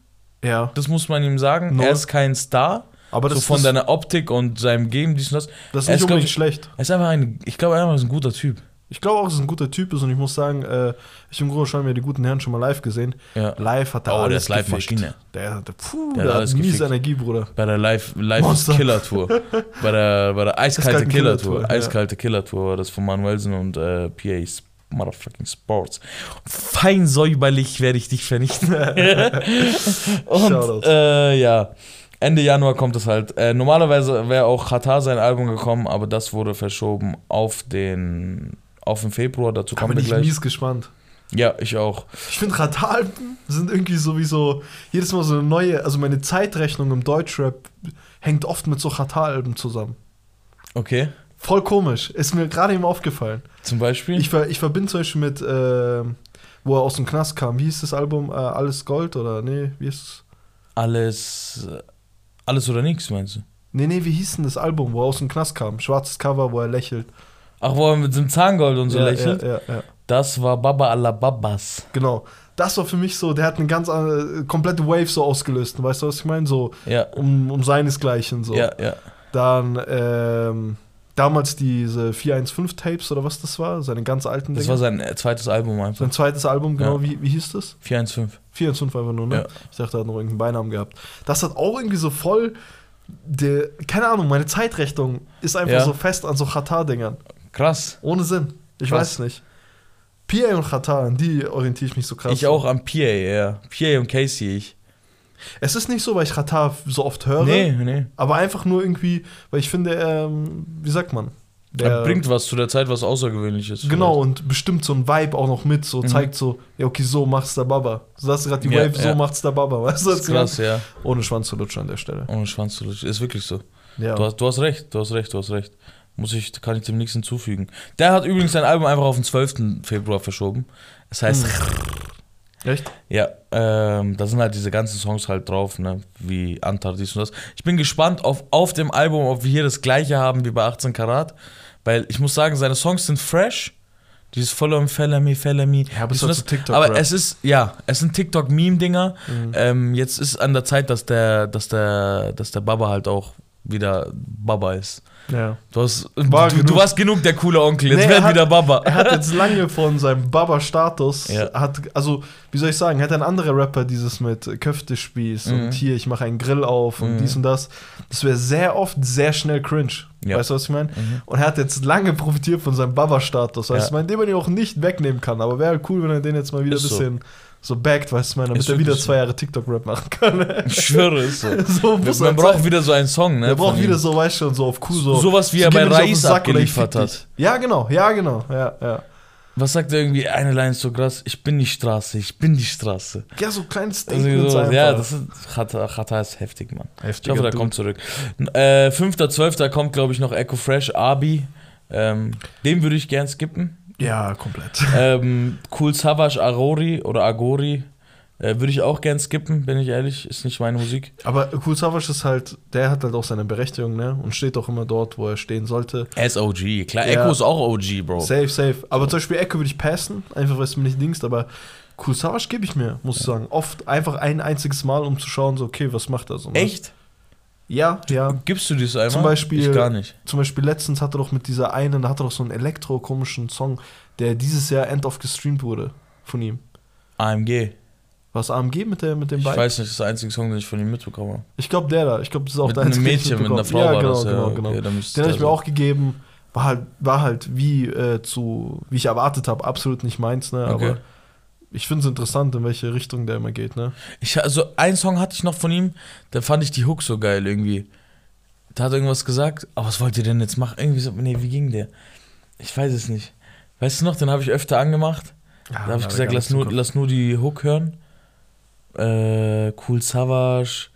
ja, das muss man ihm sagen. Null. Er ist kein Star. aber das, so von seiner Optik und seinem Game, dies und das. das ist er nicht ist, unbedingt ich- schlecht. Er ist einfach ein, ich glaube er ist ein guter Typ. Ich glaube auch, dass es ein guter Typ ist und ich muss sagen, äh, ich und Gro schon mir die guten Herren schon mal live gesehen. Ja. Live hat er Oh, der alles ist live gefickt. Maschine. Der, der, puh, Der der, hat hat miese. Energie, Bruder. Bei der Live, Live. Killer Tour. <laughs> bei der, bei der eiskalte Eiskalten Killer Tour. ja. Eiskalte Killer Tour war das von Manuelsen und äh, PA Motherfucking Sports. Fein säuberlich werde ich dich vernichten. <laughs> und äh, ja. Ende Januar kommt es halt. Äh, normalerweise wäre auch Qatar sein Album gekommen, aber das wurde verschoben auf den auf den Februar. Dazu Da kommen bin wir ich gleich. mies gespannt. Ja, ich auch. Ich finde, Ratalpen sind irgendwie sowieso jedes Mal so eine neue, also meine Zeitrechnung im Deutschrap hängt oft mit so Ratalpen zusammen. Okay. Voll komisch. Ist mir gerade eben aufgefallen. Zum Beispiel. Ich, ver, ich verbinde zum Beispiel mit, äh, wo er aus dem Knast kam. Wie hieß das Album? Äh, Alles Gold oder nee, wie hieß es? alles. Alles oder nichts, meinst du? Nee, nee, wie hieß denn das Album, wo er aus dem Knast kam? Schwarzes Cover, wo er lächelt. Ach, wo er mit dem Zahngold und so ja, lächelt. Ja, ja. Das war Baba alla Babas. Genau. Das war für mich so, der hat eine ganz andere, komplette Wave so ausgelöst. Weißt du, was ich meine? So um, um seinesgleichen. So. Ja, ja. Dann ähm, damals diese 415-Tapes oder was das war, seine ganz alten Das Dinge. war sein äh, zweites Album einfach. Sein zweites Album, genau, Ja. wie, wie hieß das? 415. 4 und 5 einfach nur, ne? Ja. Ich dachte, er hat noch irgendeinen Beinamen gehabt. Das hat auch irgendwie so voll, der, keine Ahnung, meine Zeitrechnung ist einfach Ja. so fest an so Qatar-Dingern. Krass. Ohne Sinn. Ich Krass. weiß nicht. PA und Qatar, an die orientiere ich mich so krass. Ich auch am PA, ja. PA und Casey, ich. Es ist nicht so, weil ich Qatar so oft höre, Nee, nee. aber einfach nur irgendwie, weil ich finde, ähm, wie sagt man? Er bringt was zu der Zeit, was Außergewöhnliches. Genau, und bestimmt so ein Vibe auch noch mit, so Mhm. zeigt so, ja, okay, so macht's der Baba. So hast du gerade die Ja, Wave, so ja. macht's der Baba. Weißt du, Das ist krass, ja. Ohne Schwanz zu lutschen an der Stelle. Ohne Schwanz zu lutschen. Ist wirklich so. Ja. Du, hast, du hast recht, du hast recht, du hast recht. Muss ich, kann ich dem nichts hinzufügen. Der hat übrigens sein Album einfach auf den 12. Februar verschoben. Das heißt, Echt? ja, ähm, da sind halt diese ganzen Songs halt drauf, ne? Wie Antar, dies und das. Ich bin gespannt auf, auf dem Album, ob wir hier das gleiche haben wie bei 18 Karat. Weil ich muss sagen, seine Songs sind fresh. Dieses Follow me, follow me, follow me. Ja, aber es so TikTok aber Rap. es ist, ja, es sind TikTok-Meme-Dinger. Mhm. Ähm, jetzt ist an der Zeit, dass der, dass der, dass der Baba halt auch wieder Baba ist. Ja. Du, hast, War du, du genug. warst genug der coole Onkel, jetzt Nee, er werd hat- wieder Baba. Er hat jetzt lange von seinem Baba-Status, Ja. hat, also, wie soll ich sagen, hat ein anderer Rapper dieses mit Köftespieß Mhm. und hier, ich mache einen Grill auf und Mhm. dies und das. Das wäre sehr oft sehr schnell cringe. Ja. Weißt du, was ich meine? Mhm. Und er hat jetzt lange profitiert von seinem Baba-Status. Weißt Ja. du, ich meine, den man ja auch nicht wegnehmen kann. Aber wäre cool, wenn er den jetzt mal wieder ein Ist so. So backt, weißt du, meine, damit er wieder zwei so. Jahre TikTok-Rap machen kann. Ich schwöre, ist so. <laughs> so Man braucht wieder so einen Song, ne? Er braucht wieder so, weißt du, schon, so auf Kuh so. Sowas, wie er bei Reis ich abgeliefert hat. Ja, genau, ja, genau, ja, ja. Was sagt er irgendwie? Eine Line ist so krass. Ich bin die Straße, ich bin die Straße. Ja, so kleine Also Statements so, einfach. ja, das ist, Chata, Chata ist heftig, Mann. Ich Heftiger hoffe, der kommt zurück. Äh, 5.12. kommt, glaube ich, noch Echo Fresh, Abi. Ähm, den würde ich gern skippen. Ja, komplett. ähm, cool Savage, Agori oder Agori. Äh, würde ich auch gern skippen, bin ich ehrlich. Ist nicht meine Musik. Aber Cool Savage ist halt, der hat halt auch seine Berechtigung, ne? Und steht auch immer dort, wo er stehen sollte. Er ist OG. Klar, Ja. Echo ist auch OG, Bro. Safe, safe. Aber zum Beispiel Echo würde ich passen, einfach weil es mir nicht dingst, aber Cool Savage gebe ich mir, muss ich sagen. Oft einfach ein einziges Mal, um zu schauen, so, okay, was macht er so. ne? Echt? Ja, ja. Gibst du das einfach? Zum Beispiel- Ich gar nicht. Zum Beispiel letztens hat er doch mit dieser einen, da hat er doch so einen elektro-komischen Song, der dieses Jahr end of gestreamt wurde von ihm. AMG. Was AMG mit, der, mit dem Ich Bike? weiß nicht, das ist der einzige Song, den ich von ihm mitbekommen habe. Ich glaube, der da. Ich glaube, das ist auch Mit der einem einzige, den ich Mädchen, mit einer Frau mitbekommen- war ja, das. genau, ja, genau, okay, genau. dann müsste Den habe der ich mir auch gegeben. War halt, war halt wie äh, zu, wie ich erwartet habe, absolut nicht meins, ne? Okay. Aber ich finde es interessant, in welche Richtung der immer geht, ne? Ich, also, einen Song hatte ich noch von ihm, da fand ich die Hook so geil irgendwie. Da hat er irgendwas gesagt, aber was wollt ihr denn jetzt machen? Irgendwie so, nee, wie ging der? Ich weiß es nicht. Weißt du noch, den habe ich öfter angemacht. da habe ich gesagt, lass nur, lass nur die Hook hören. Äh, cool Savage.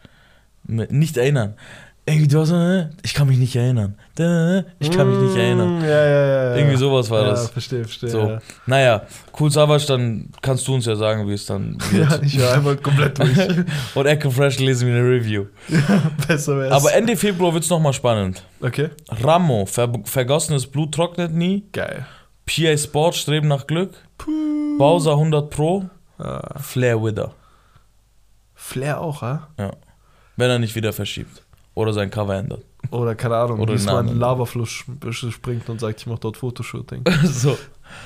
Nicht erinnern. Irgendwie, du hast äh, ich kann mich nicht erinnern. Äh, Ich kann mich nicht erinnern. Mm, Ja, ja, ja. ja. Irgendwie sowas war ja, das. verstehe, verstehe. So. Ja. Naja, cool Savage, dann kannst du uns ja sagen, wie es dann <laughs> wird. ja, ich war einmal komplett durch. <laughs> Und Echo Fresh lesen wir eine Review. <laughs> Besser wär's. Aber Ende Februar wird es nochmal spannend. Okay. Ramo, ver vergossenes Blut trocknet nie. Geil. PA Sport, Streben nach Glück. Bowser 100 Pro. Ah. Flair Wither. Flair auch, ha? Wenn er nicht wieder verschiebt. Oder sein Cover ändert. Oder keine Ahnung, Oder diesmal den in den Namen. Lavafluss springt und sagt, ich mach dort Fotoshooting. <laughs> so.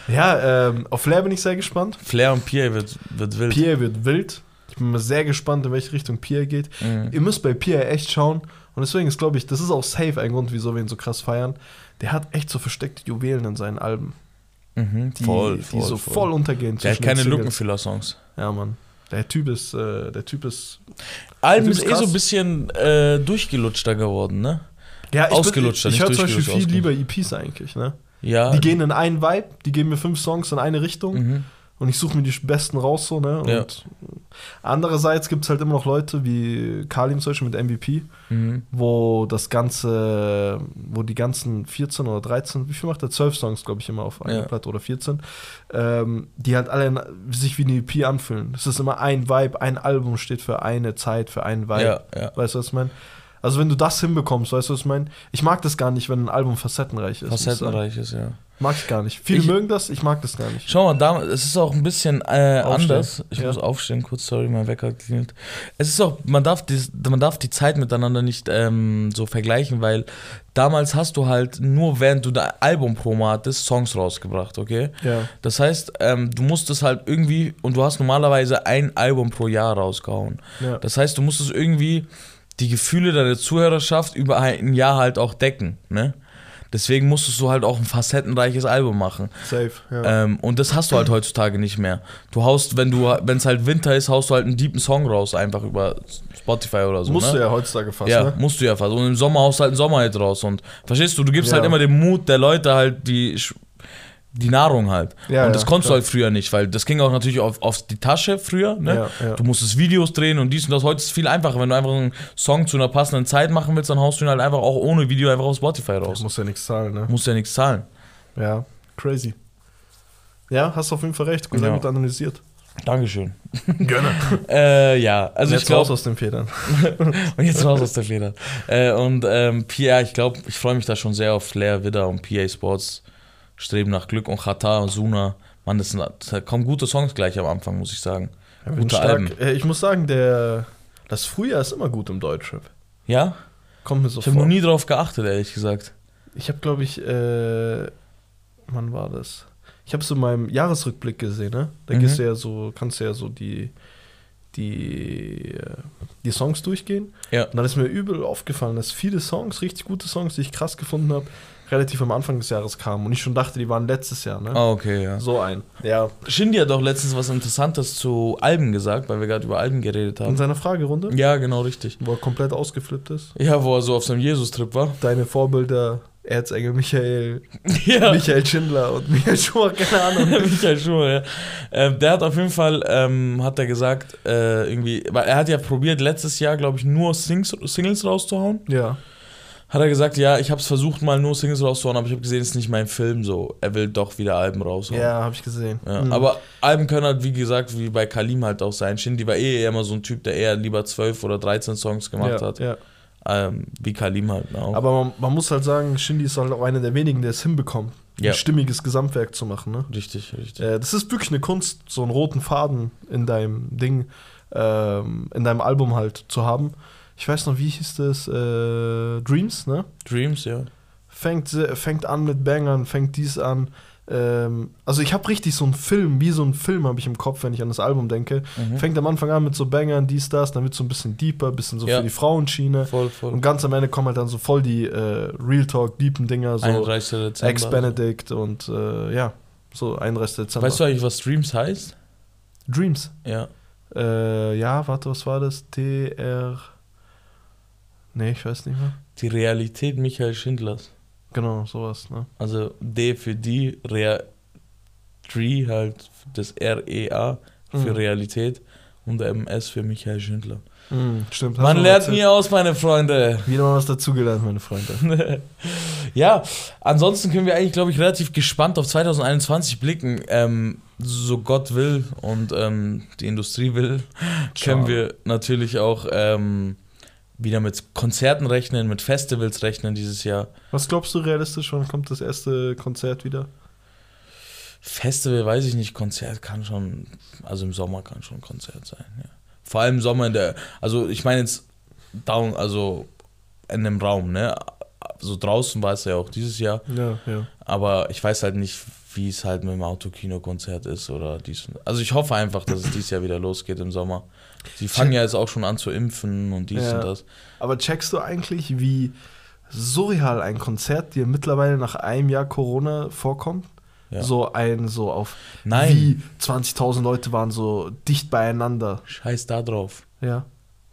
ja, ähm, auf Flair bin ich sehr gespannt. Flair und PA wird, wird wild. Pierre wird wild. Ich bin mal sehr gespannt, in welche Richtung Pierre geht. Mhm. Ihr müsst bei Pierre echt schauen. Und deswegen ist, glaube ich, das ist auch safe ein Grund, wieso wir ihn so krass feiern. Der hat echt so versteckte Juwelen in seinen Alben, Mhm. die, voll, die voll, so voll. voll, untergehen. Der hat keine. Lückenfüller-Songs. Ja, Mann. Der Typ ist, äh, der Typ ist. Alben ist ist eh so ein bisschen äh, durchgelutschter geworden, ne? Ja, Ausgelutschter, Ich, ich nicht höre zum Beispiel viel lieber EPs eigentlich, ne? Ja. Die gehen in einen Vibe, die geben mir fünf Songs in eine Richtung Mhm. Und ich suche mir die besten raus, so, ne? Und Ja. andererseits gibt es halt immer noch Leute wie Kalim zum Beispiel mit MVP, Mhm. wo das Ganze, wo die ganzen 14 oder 13, wie viel macht der? 12 Songs, glaube ich, immer auf einer Ja. Platte oder 14, ähm, die halt alle sich wie eine EP anfühlen. Das ist immer ein Vibe, ein Album steht für eine Zeit, für einen Vibe. Ja. Weißt du, was ich meine? Also wenn du das hinbekommst, weißt du, was ich meine? Ich mag das gar nicht, wenn ein Album facettenreich ist. Facettenreich ist, ja. Mag ich gar nicht. Viele Ich- mögen das, ich mag das gar nicht. Schau mal, da, es ist auch ein bisschen äh, anders. Ich Ja. muss aufstehen, kurz, sorry, mein Wecker hat geklingelt. Es ist auch, man darf, die, man darf die Zeit miteinander nicht ähm, so vergleichen, weil damals hast du halt nur, während du dein Album-Promo hattest, Songs rausgebracht, okay? Ja. Das heißt, ähm, du musstest halt irgendwie, und du hast normalerweise ein Album pro Jahr rausgehauen. ja. Das heißt, du musstest irgendwie die Gefühle deiner Zuhörerschaft über ein Jahr halt auch decken, ne? Deswegen musstest du halt auch ein facettenreiches Album machen. Safe. Ja. Ähm, und das hast du halt heutzutage nicht mehr. Du haust, wenn du, wenn es halt Winter ist, haust du halt einen deepen Song raus, einfach über Spotify oder so. Musst ne? du ja heutzutage fast, ja, ne? musst du ja fast. Und im Sommer haust du halt einen Sommerhit raus. Und verstehst du, du gibst Ja. halt immer den Mut der Leute halt die, die Nahrung halt. Ja, und das ja, konntest klar. du halt früher nicht, weil das ging auch natürlich auf, auf die Tasche früher. Ne? Ja. Du musstest Videos drehen und dies und das. Heute ist es viel einfacher. Wenn du einfach einen Song zu einer passenden Zeit machen willst, dann haust du ihn halt einfach auch ohne Video einfach auf Spotify raus. Du musst ja nichts zahlen, ne? musst ja nichts zahlen. Ja, crazy. Ja, hast auf jeden Fall recht. Gut, gut analysiert. Dankeschön. <laughs> Gönner. <laughs> Äh, ja, also Jetzt ich glaube, <laughs> raus aus den Federn. Und jetzt raus aus der Feder. Äh, und ähm, PA, ich glaube, ich freue mich da schon sehr auf Flair, Widder und PA Sports. Streben nach Glück und Chata und Suna. Mann, das, sind, da kommen gute Songs gleich am Anfang, muss ich sagen. Bin Gute. Alben. Äh, Ich muss sagen, der, das Frühjahr ist immer gut im Deutschrap. Ja? Kommt mir so Ich habe noch nie drauf geachtet, ehrlich gesagt. Ich habe, glaube ich, äh, wann war das? Ich habe es in meinem Jahresrückblick gesehen, ne? Da Mhm. gehst du ja so, kannst du ja so die, die, äh, die Songs durchgehen. Ja. Und dann ist mir übel aufgefallen, dass viele Songs, richtig gute Songs, die ich krass gefunden habe, relativ am Anfang des Jahres kamen. Und ich schon dachte, die waren letztes Jahr, ne? Ah, okay, ja. So ein. Ja. Shindy hat doch letztens was Interessantes zu Alben gesagt, weil wir gerade über Alben geredet In haben. seiner Fragerunde, Ja, genau, richtig. wo er komplett ausgeflippt ist. Ja, wo er so auf seinem Jesus-Trip war. Deine Vorbilder, Erzengel Michael, <laughs> ja. Michael Schindler und Michael Schumacher, keine <laughs> Ahnung. Michael Schumacher, ja. Ähm, der hat auf jeden Fall, ähm, hat er gesagt, äh, irgendwie, weil er hat ja probiert, letztes Jahr, glaube ich, nur Sings, Singles rauszuhauen. Ja. Hat er gesagt, ja, ich habe es versucht, mal nur Singles rauszuhauen, aber ich habe gesehen, es ist nicht mein Film so. Er will doch wieder Alben raushauen. Ja, habe ich gesehen. Ja, Mhm. Aber Alben können halt, wie gesagt, wie bei Kalim halt auch sein. Shindy war eh eher immer so ein Typ, der eher lieber 12 oder 13 Songs gemacht ja, hat. Ja. Ähm, wie Kalim halt auch. Aber man, man muss halt sagen, Shindy ist halt auch einer der wenigen, der es hinbekommt, Ja. ein stimmiges Gesamtwerk zu machen. Ne? Richtig, richtig. Äh, das ist wirklich eine Kunst, so einen roten Faden in deinem Ding, ähm, in deinem Album halt zu haben. Ich weiß noch, wie hieß das? Äh, Dreams, ne? Dreams, ja. Fängt, fängt an mit Bangern, fängt dies an. Ähm, also ich habe richtig so einen Film, wie so einen Film habe ich im Kopf, wenn ich an das Album denke. Mhm. Fängt am Anfang an mit so Bangern, dies, das, dann wird so ein bisschen deeper, bisschen so Ja. für die Frauenschiene. Voll, voll. Und ganz am Ende kommen halt dann so voll die äh, Real Talk, deepen Dinger, so 31. Dezember. Ex-Benedict und äh, ja, so 31. Dezember. Weißt du eigentlich, was Dreams heißt? Dreams. Ja. Äh, ja, warte, was war das? TR. Nee, ich weiß nicht mehr. Die Realität Michael Schindlers. Genau, sowas, ne? Also D für die, Rea Tree halt das R-E-A für Mhm. Realität und MS für Michael Schindler. Mhm, stimmt. Man lernt nie aus, meine Freunde. Wieder mal was dazugelernt, meine Freunde. <laughs> ja, ansonsten können wir eigentlich, glaube ich, relativ gespannt auf 2021 blicken. Ähm, so Gott will und ähm, die Industrie will, können Schade. wir natürlich auch ähm, wieder mit Konzerten rechnen, mit Festivals rechnen dieses Jahr. Was glaubst du realistisch, wann kommt das erste Konzert wieder? Festival weiß ich nicht, Konzert kann schon, also im Sommer kann schon ein Konzert sein, ja. Vor allem im Sommer in der, also ich meine jetzt down, also in einem Raum, ne? So draußen war es ja auch dieses Jahr, Ja, ja. aber ich weiß halt nicht, wie es halt mit dem Autokino-Konzert ist oder dies. Also ich hoffe einfach, dass es dieses Jahr wieder losgeht im Sommer. Die fangen ja jetzt auch schon an zu impfen und dies Ja. und das. Aber checkst du eigentlich, wie surreal ein Konzert dir mittlerweile nach einem Jahr Corona vorkommt? Ja. So ein, so auf Nein. wie 20.000 Leute waren so dicht beieinander. Scheiß da drauf. Ja.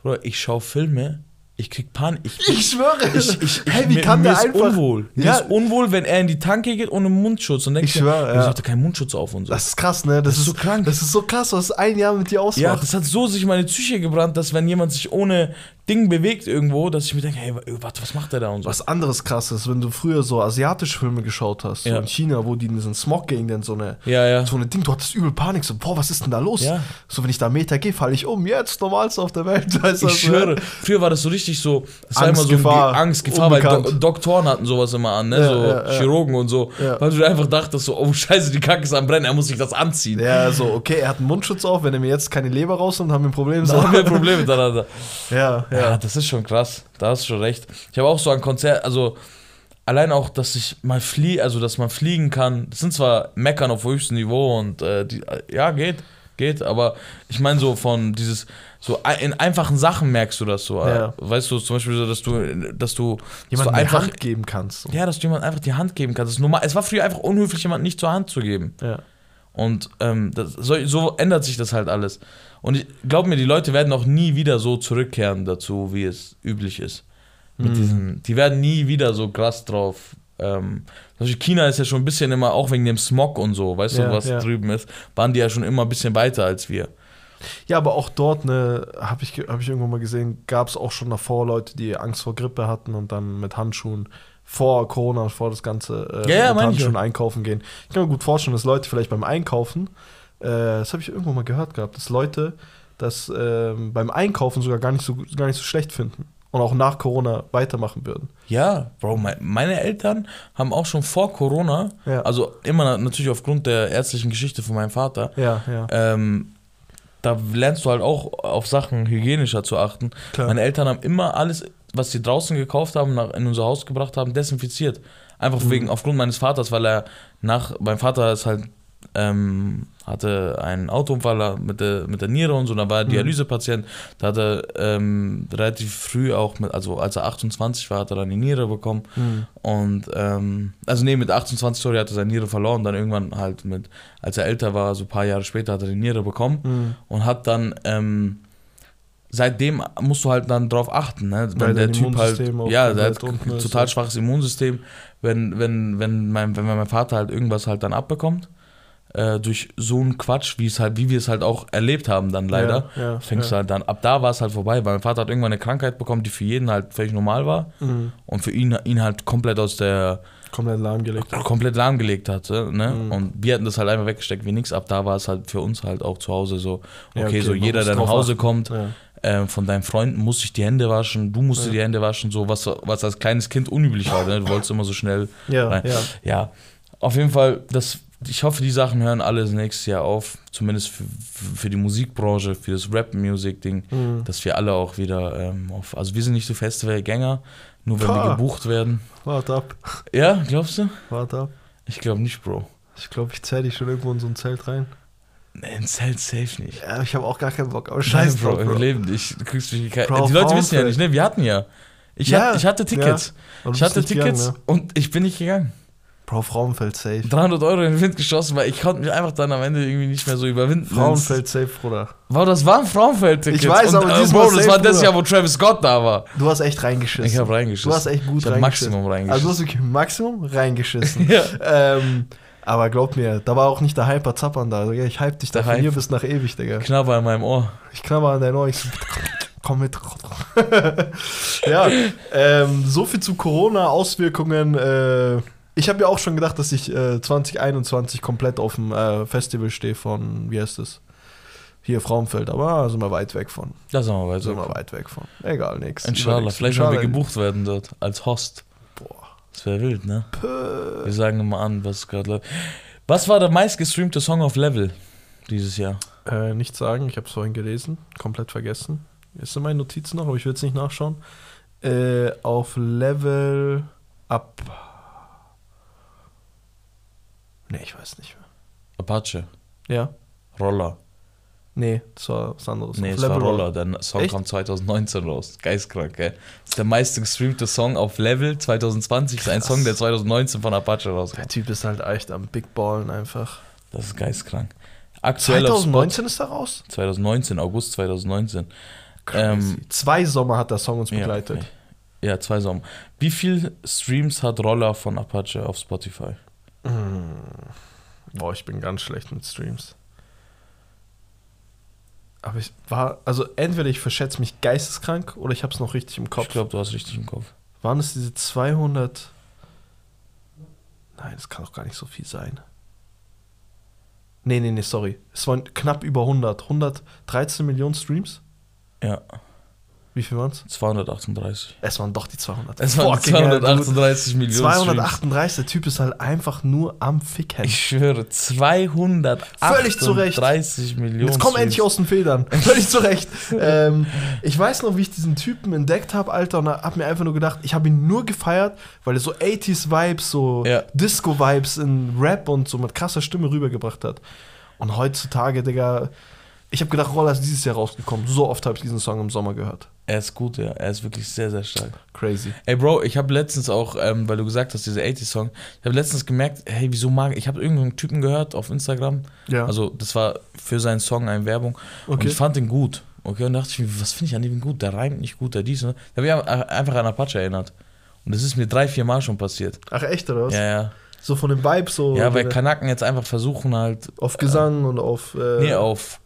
Bruder, ich schaue Filme, ich krieg Panik. Ich, Ich schwöre. Ich, ich, hey, wie mir, kann mir der ist einfach. unwohl. Mir Ja. ist unwohl, wenn er in die Tanke geht ohne Mundschutz und denkt, Ich schwör, ja. ja. hat er keinen Mundschutz auf und so. Das ist krass, ne? Das, Das ist so krank. Das ist so krass, was ein Jahr mit dir ausmacht. ja, das hat so sich meine Psyche gebrannt, dass wenn jemand sich ohne Ding bewegt irgendwo, dass ich mir denke, hey, warte, was macht der da und so. Was anderes krasses, wenn du früher so asiatische Filme geschaut hast, Ja. so in China, wo die in diesen Smog gegen dann so eine, Ja, ja. so eine Ding, du hattest übel Panik, so, boah, was ist denn da los? Ja. So, wenn ich da Meter gehe, falle ich um, jetzt normalste auf der Welt. <laughs> Ich schwöre, früher war das so richtig so, es war immer so Gefahr, Ge- Angst, Gefahr, weil unbekannt. Do Doktoren hatten sowas immer an, ne? Ja, so ja. Chirurgen und so, weil du einfach dachtest so, oh scheiße, die Kacke ist am Brennen, er muss sich das anziehen. Ja, so, okay, er hat einen Mundschutz auf, wenn er mir jetzt keine Leber rausnimmt, haben wir ein Problem. So. Da haben wir ein Problem miteinander. <laughs> Ja, Ja, das ist schon krass. Da hast du schon recht. Ich habe auch so ein Konzert, also allein auch, dass ich mal fliege, also dass man fliegen kann. Das sind zwar Meckern auf höchstem Niveau und äh, die, äh, ja, geht, geht, aber ich meine so von dieses, so in einfachen Sachen merkst du das so. Ja. Weißt du, zum Beispiel so, dass du, dass du, Jemand du eine einfach, Hand geben kannst. So. ja, dass du jemand einfach die Hand geben kannst. Das ist normal. Es war früher einfach unhöflich, jemand nicht zur Hand zu geben. Ja. Und ähm, das, so, so ändert sich das halt alles. Und ich glaube mir, die Leute werden auch nie wieder so zurückkehren dazu, wie es üblich ist. Mit Mhm. diesen, die werden nie wieder so krass drauf. Ähm, China ist ja schon ein bisschen immer, auch wegen dem Smog und so, weißt Ja, du, was ja. drüben ist, waren die ja schon immer ein bisschen weiter als wir. Ja, aber auch dort, ne, habe ich, hab ich irgendwo mal gesehen, gab es auch schon davor Leute, die Angst vor Grippe hatten und dann mit Handschuhen vor Corona, vor das Ganze äh, Ja, ja, mit Handschuhen einkaufen gehen. Ich kann mir gut vorstellen, dass Leute vielleicht beim Einkaufen, äh, das habe ich irgendwo mal gehört gehabt, dass Leute das ähm, beim Einkaufen sogar gar nicht, so, gar nicht so schlecht finden und auch nach Corona weitermachen würden. Ja, Bro, mein, meine Eltern haben auch schon vor Corona, Ja. also immer natürlich aufgrund der ärztlichen Geschichte von meinem Vater, Ja, ja. ähm, da lernst du halt auch auf Sachen hygienischer zu achten. Klar. Meine Eltern haben immer alles, was sie draußen gekauft haben, nach, in unser Haus gebracht haben, desinfiziert. Einfach Mhm. wegen, aufgrund meines Vaters, weil er nach, mein Vater ist halt, ähm, hatte einen Autounfall mit der, mit der Niere und so, da war er Mhm. Dialysepatient. Da hat er ähm, relativ früh auch, mit, also als er 28 war, hat er dann die Niere bekommen. Hm. Und, ähm, also nee, mit 28, sorry, hat er seine Niere verloren. Dann irgendwann halt mit, als er älter war, so ein paar Jahre später, hat er die Niere bekommen Hm. und hat dann, ähm, seitdem musst du halt dann drauf achten, ne? Wenn Weil der Typ halt, ja, der hat total schwaches Immunsystem. Wenn, wenn, wenn, mein, wenn mein Vater halt irgendwas halt dann abbekommt, äh, durch so einen Quatsch, wie es halt, wie wir es halt auch erlebt haben dann leider, Ja, ja, fängst ja. du halt dann, ab da war es halt vorbei, weil mein Vater hat irgendwann eine Krankheit bekommen, die für jeden halt völlig normal war Hm. und für ihn, ihn halt komplett aus der, Komplett lahmgelegt. komplett lahmgelegt hatte, ne? Mhm. Und wir hatten das halt einfach weggesteckt wie nix. Ab da war es halt für uns halt auch zu Hause so, okay, okay, so jeder, der nach Hause achten. kommt, äh, von deinen Freunden muss sich die Hände waschen, du musst dir Ja. die Hände waschen, so was, was als kleines Kind unüblich war, ne? Du wolltest immer so schnell Ja, rein. ja. Ja. Auf jeden Fall, das, ich hoffe, die Sachen hören alle nächstes Jahr auf. Zumindest für, für die Musikbranche, für das Rap-Music-Ding, Mhm. dass wir alle auch wieder ähm, auf. Also, wir sind nicht so Festivalgänger, nur wenn wir Pah. gebucht werden. Warte ab, Ja, glaubst du? warte ab. Ich glaube nicht, Bro. Ich glaube, ich zähle dich schon irgendwo in so ein Zelt rein. Nee, ein Zelt safe nicht. Ja, ich habe auch gar keinen Bock. Aber Nein, scheiß Bro, drauf, im Bro. Leben nicht. Du kriegst mich kein, Bro, Die Leute wissen ja nicht, ne? Wir hatten ja. Ich, Ja, hatte, ich hatte Tickets. Du Ich hatte Tickets Gegangen, ne? und ich bin nicht gegangen. Bro, Frauenfeld safe. 300 Euro in den Wind geschossen, weil ich konnte mich einfach dann am Ende irgendwie nicht mehr so überwinden. Frauenfeld safe, Bruder. Wow, das war ein Frauenfeld-Ticket. Ich weiß, und, aber äh, diesmal Bro, das safe, war das Bruder. Jahr, wo Travis Scott da war. Du hast echt reingeschissen. Ich habe reingeschissen. Du hast echt gut ich hab reingeschissen. Maximum Also du reingeschissen. hast wirklich Maximum reingeschissen. <laughs> ja. ähm, aber glaub mir, da war auch nicht der Hyper Zappern da. Also, ich hype dich da von hier bis nach ewig, Digga. Knabber in meinem Ohr. Ich knabber an dein Ohr. Ich so, komm mit. <laughs> ja, ähm, so viel zu Corona-Auswirkungen. Äh, ich habe ja auch schon gedacht, dass ich äh, 2021 komplett auf dem äh, Festival stehe von, wie heißt es? Hier Frauenfeld, aber da sind wir weit weg von. Da sind wir Sind wir weiter. weit weg von. Egal, nix. Inshallah. Vielleicht wollen wir Inshallah. gebucht werden dort. Als Host. Boah. Das wäre wild, ne? Pö. Wir sagen immer an, was gerade läuft. Was war der meistgestreamte Song auf Level dieses Jahr? Äh, nicht sagen, ich habe es vorhin gelesen, komplett vergessen. Ist in meinen Notizen noch, aber ich will es nicht nachschauen. Äh, auf Level ab. Nee, ich weiß nicht mehr. Apache. Ja? Roller. Nee, das war was anderes. Nee, Auf es war Level Roller. Der Song Echt? kam 2019 raus. Geistkrank, gell? Das ist der meistgestreamte Song auf Level 2020. Ist ein Krass. Song, der 2019 von Apache rauskam. Der Typ ist halt echt am Big Ballen einfach. Das ist geistkrank. Aktuell auf 2019 ist er raus? Spot, 2019, August 2019. Crazy. Ähm, Zwei Sommer hat der Song uns Ja, begleitet. Ja, zwei Sommer. Wie viel Streams hat Roller von Apache auf Spotify? Mm. Boah, ich bin ganz schlecht mit Streams. Aber ich war, also entweder ich verschätze mich geisteskrank oder ich habe es noch richtig im Kopf. Ich glaube, du hast richtig im Kopf. Waren es diese 200? Nein, das kann doch gar nicht so viel sein. Nee, nee, nee, sorry. Es waren knapp über 100. 113 Millionen Streams? Ja, Wie viel waren es? 238. Es waren doch die 200. Es waren Fucking hell, dude. 238 Millionen Streams. 238, der Typ ist halt einfach nur am Ficken. Ich schwöre, 238 Völlig zu Recht. Millionen Jetzt komm endlich aus den Federn. <laughs> Völlig zu Recht. ähm, ich weiß noch, wie ich diesen Typen entdeckt habe, Alter, und hab mir einfach nur gedacht, ich habe ihn nur gefeiert, weil er so 80s-Vibes, so Ja. Disco-Vibes in Rap und so mit krasser Stimme rübergebracht hat. Und heutzutage, Digga, ich habe gedacht, Roller ist dieses Jahr rausgekommen. So oft habe ich diesen Song im Sommer gehört. Er ist gut, ja. Er ist wirklich sehr, sehr stark. Crazy. Ey, Bro, ich habe letztens auch, ähm, weil du gesagt hast, dieser 80-Song, ich habe letztens gemerkt, hey, wieso mag ich, habe irgendeinen Typen gehört auf Instagram, Ja. also das war für seinen Song eine Werbung und okay. ich fand den gut. Okay, und dachte ich mir, was finde ich an dem gut? Der reimt nicht gut, der dies, ne? Da habe ich a- einfach an Apache erinnert. Und das ist mir drei, vier Mal schon passiert. Ach, echt, oder was? Ja, ja. So von dem Vibe, so. Ja, weil Kanaken jetzt einfach versuchen halt, auf Gesang und auf. Äh, nee, auf.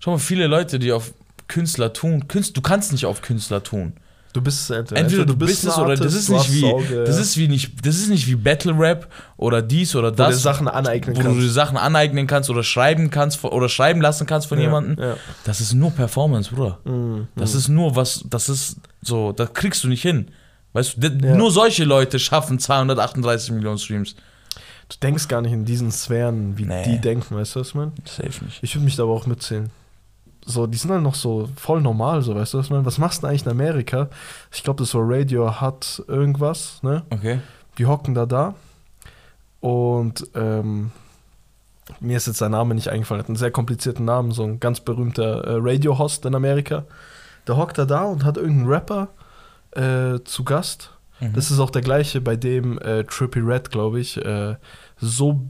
Schau mal, viele Leute, die auf Künstler tun, Künst, du kannst nicht auf Künstler tun. Du bist es entweder. Entweder du bist es oder das ist du nicht wie, Sorge, das ist wie nicht, das ist nicht wie Battle Rap oder dies oder Wo du dir das, Sachen aneignen wo du kannst. dir Sachen aneignen kannst oder schreiben kannst oder schreiben lassen kannst von Ja, jemandem. Ja. Das ist nur Performance, Bruder. Mhm. Das ist nur was, das ist so, das kriegst du nicht hin. Weißt du, Ja. nur solche Leute schaffen 238 Millionen Streams. Du denkst gar nicht in diesen Sphären, wie Nee. die denken, weißt du, was meine? Safe nicht. Ich würde mich da aber auch mitzählen. So, die sind halt noch so voll normal, so, weißt du, was ich meine? Was machst du denn eigentlich in Amerika? Ich glaube, das war Radio hat irgendwas, ne? Okay. Die hocken da da und ähm, mir ist jetzt sein Name nicht eingefallen, hat einen sehr komplizierten Namen, so ein ganz berühmter äh, Radio-Host in Amerika. Der hockt da da und hat irgendeinen Rapper äh, zu Gast. Mhm. Das ist auch der gleiche, bei dem äh, Trippy Red, glaube ich, äh, so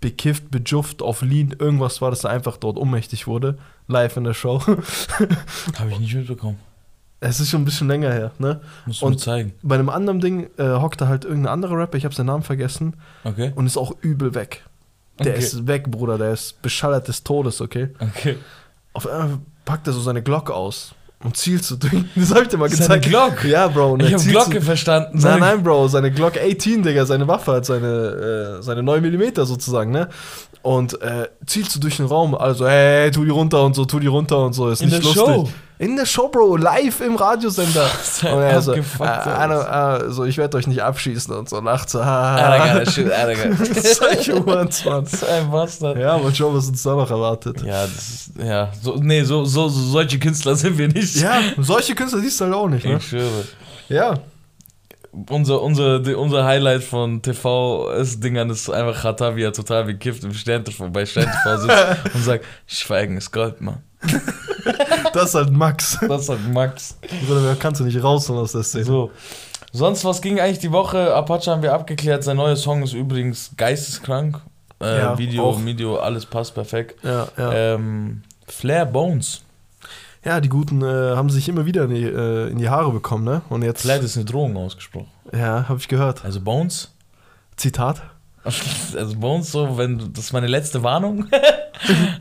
bekifft, bejufft auf Lean irgendwas war, dass er einfach dort ohnmächtig wurde, live in der Show. <laughs> Habe ich nicht mitbekommen. es ist schon ein bisschen länger her, ne? Musst du Und- mir zeigen. Bei einem anderen Ding äh, hockt da halt irgendein anderer Rapper, ich habe seinen Namen vergessen, Okay. und ist auch übel weg. Der Okay. ist weg, Bruder, der ist beschallert des Todes, okay? Okay. Auf einmal packt er so seine Glocke aus und zielt so durch. Das hab ich dir mal Seine gezeigt. Glock? Ja, Bro. Ich habe zielt Glocke so, verstanden. Nein, nein, Bro, seine Glock 18, Digga, seine Waffe hat seine, äh, seine 9 mm sozusagen, ne? Und äh, zielt so durch den Raum, also, hey, tu die runter und so, tu die runter und so, ist In nicht lustig. Show? In der Show, Bro, live im Radiosender. <laughs> Und er so, äh, so, ich werde euch nicht abschießen und so nachts. Ah, Ah, geil. <laughs> Solche Humans, <laughs> Mann. Das ist ein Bastard. Ja, mal schauen, was uns da noch erwartet. Ja, das ist, ja, so, nee, so, so, so solche Künstler sind wir nicht. Ja, solche Künstler siehst du halt auch nicht, ne? Ich schwöre. Ja. Unser, unser, unser Highlight von TV-Dingern ist einfach Chata, wie er total bekifft im Stern TV, bei Stern TV sitzt und sagt, Schweigen ist Gold, Mann. <laughs> Das ist halt Max. Das sagt Max. Bruder, wer kannst du nicht rausholen aus der Szene? So. Sonst, was ging eigentlich die Woche? Apache haben wir abgeklärt. Sein neuer Song ist übrigens geisteskrank. Äh, Ja, Video, auch. Video, alles passt perfekt. Ja, ja. Ähm, Flair Bones. ja, die Guten äh, haben sich immer wieder in die, äh, in die Haare bekommen, ne? Und jetzt. Flair ist eine Drohung ausgesprochen. Ja, habe ich gehört. Also Bones. Zitat. <laughs> Also Bones so, wenn das ist meine letzte Warnung, <laughs>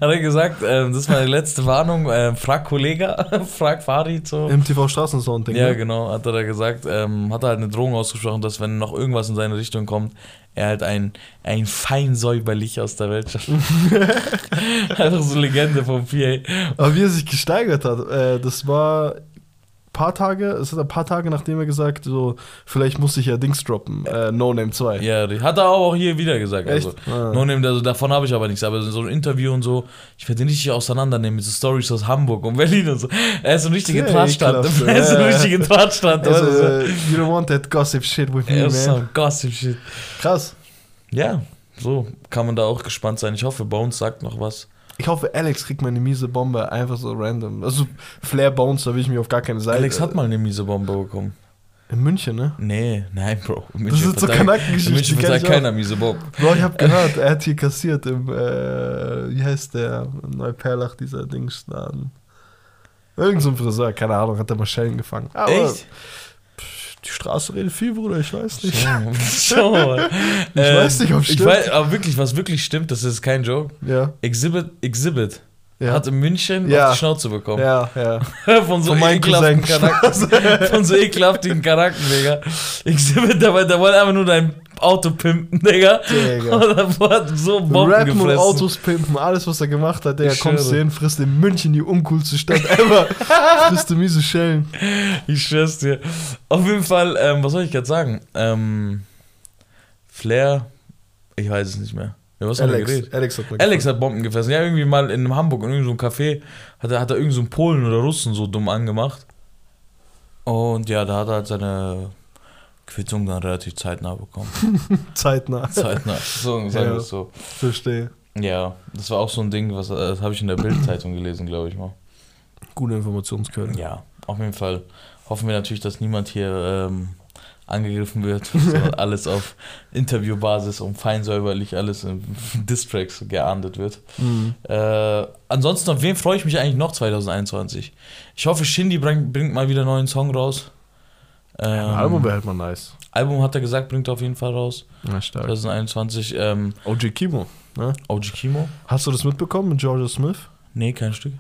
hat er gesagt, ähm, das ist meine letzte Warnung, ähm, frag Kollega, <laughs> frag Farid so. Im TV Straßensound-Ding. Ja, ne? genau, hat er da gesagt, ähm, hat er halt eine Drohung ausgesprochen, dass wenn noch irgendwas in seine Richtung kommt, er halt ein, ein Feinsäuberlich aus der Welt schafft. Einfach <laughs> <laughs> so Legende vom PA. Aber wie er sich gesteigert hat, äh, das war paar Tage, es ist ein paar Tage, nachdem er gesagt, so, vielleicht muss ich ja Dings droppen, äh, No Name 2. Ja, hat er auch hier wieder gesagt. Echt? Also, Ah. no name, also davon habe ich aber nichts. Aber so ein Interview und so, ich werde den richtig auseinandernehmen mit so Stories aus Hamburg und Berlin und so. Er ist so ein richtiger Drahtstand. ekelhaft, <laughs> Er ist ein richtiger Drahtstand. Also, äh, you don't want that gossip shit with me, man. ein Gossip-Shit. Krass. Ja, so kann man da auch gespannt sein. Ich hoffe, Bones sagt noch was. Ich hoffe, Alex kriegt meine miese Bombe einfach so random. Also, Flair Bones, da will ich mich auf gar keine Seite. Alex hat mal eine miese Bombe bekommen. In München, ne? Nee, nein, Bro. Das sind so Kanackengeschichten, In München verteilt keiner miese Bombe. Bro, ich hab gehört, er hat hier kassiert im, äh, wie heißt der, Neuperlach, dieser Dingsladen. Irgend so ein Friseur, keine Ahnung, hat er mal Schellen gefangen. Aber Echt? Die Straße redet viel, Bruder, ich weiß nicht. <laughs> Schau mal. Ich weiß nicht, ob es ich stimmt. weiß, aber wirklich, was wirklich stimmt, das ist kein Joke. Ja, Exhibit, Exhibit ja. hat in München Ja. auf die Schnauze bekommen. ja, ja. <laughs> Von so Von ekelhaften Cousin. Charakteren. Von so ekelhaften Charakteren, Digga. Exhibit, der, der wollte einfach nur dein Auto pimpen, Digga. Digga. <laughs> Und dann hat so Bomben Rappen und. Autos pimpen, alles, was er gemacht hat, Ich kommst du hin, frisst in München die uncoolste Stadt ever. <laughs> frisst du miese Schellen. Ich schwör's dir. Auf jeden Fall, ähm, was soll ich gerade sagen? Ähm, Flair, ich weiß es nicht mehr. Ja, was haben wir Alex, geredet? Alex hat Alex hat Bomben gefressen. Ja, irgendwie mal in Hamburg in irgendeinem Café hat er, hat er irgendeinen so einen Polen oder Russen so dumm angemacht. Und ja, da hat er halt seine Quittung dann relativ zeitnah bekommen. <laughs> zeitnah. zeitnah. So, sagen wir Ja. es so. Verstehe. Ja, das war auch so ein Ding, was äh, das habe ich in der Bildzeitung gelesen, glaube ich mal. Gute Informationsquelle. Ja, auf jeden Fall hoffen wir natürlich, dass niemand hier ähm, angegriffen wird, <laughs> sondern alles auf Interviewbasis und feinsäuberlich alles in <laughs> Distracks geahndet wird. Mhm. Äh, ansonsten, auf wen freue ich mich eigentlich noch 2021? Ich hoffe, Shindy bringt mal wieder einen neuen Song raus. Ähm, Ein Album wäre halt mal nice. Album hat er gesagt, bringt er auf jeden Fall raus. Na, stark. 2021. Ähm, OG Kimo. Ne? OG Kimo? Hast du das mitbekommen mit Georgia Smith? Nee, kein Stück.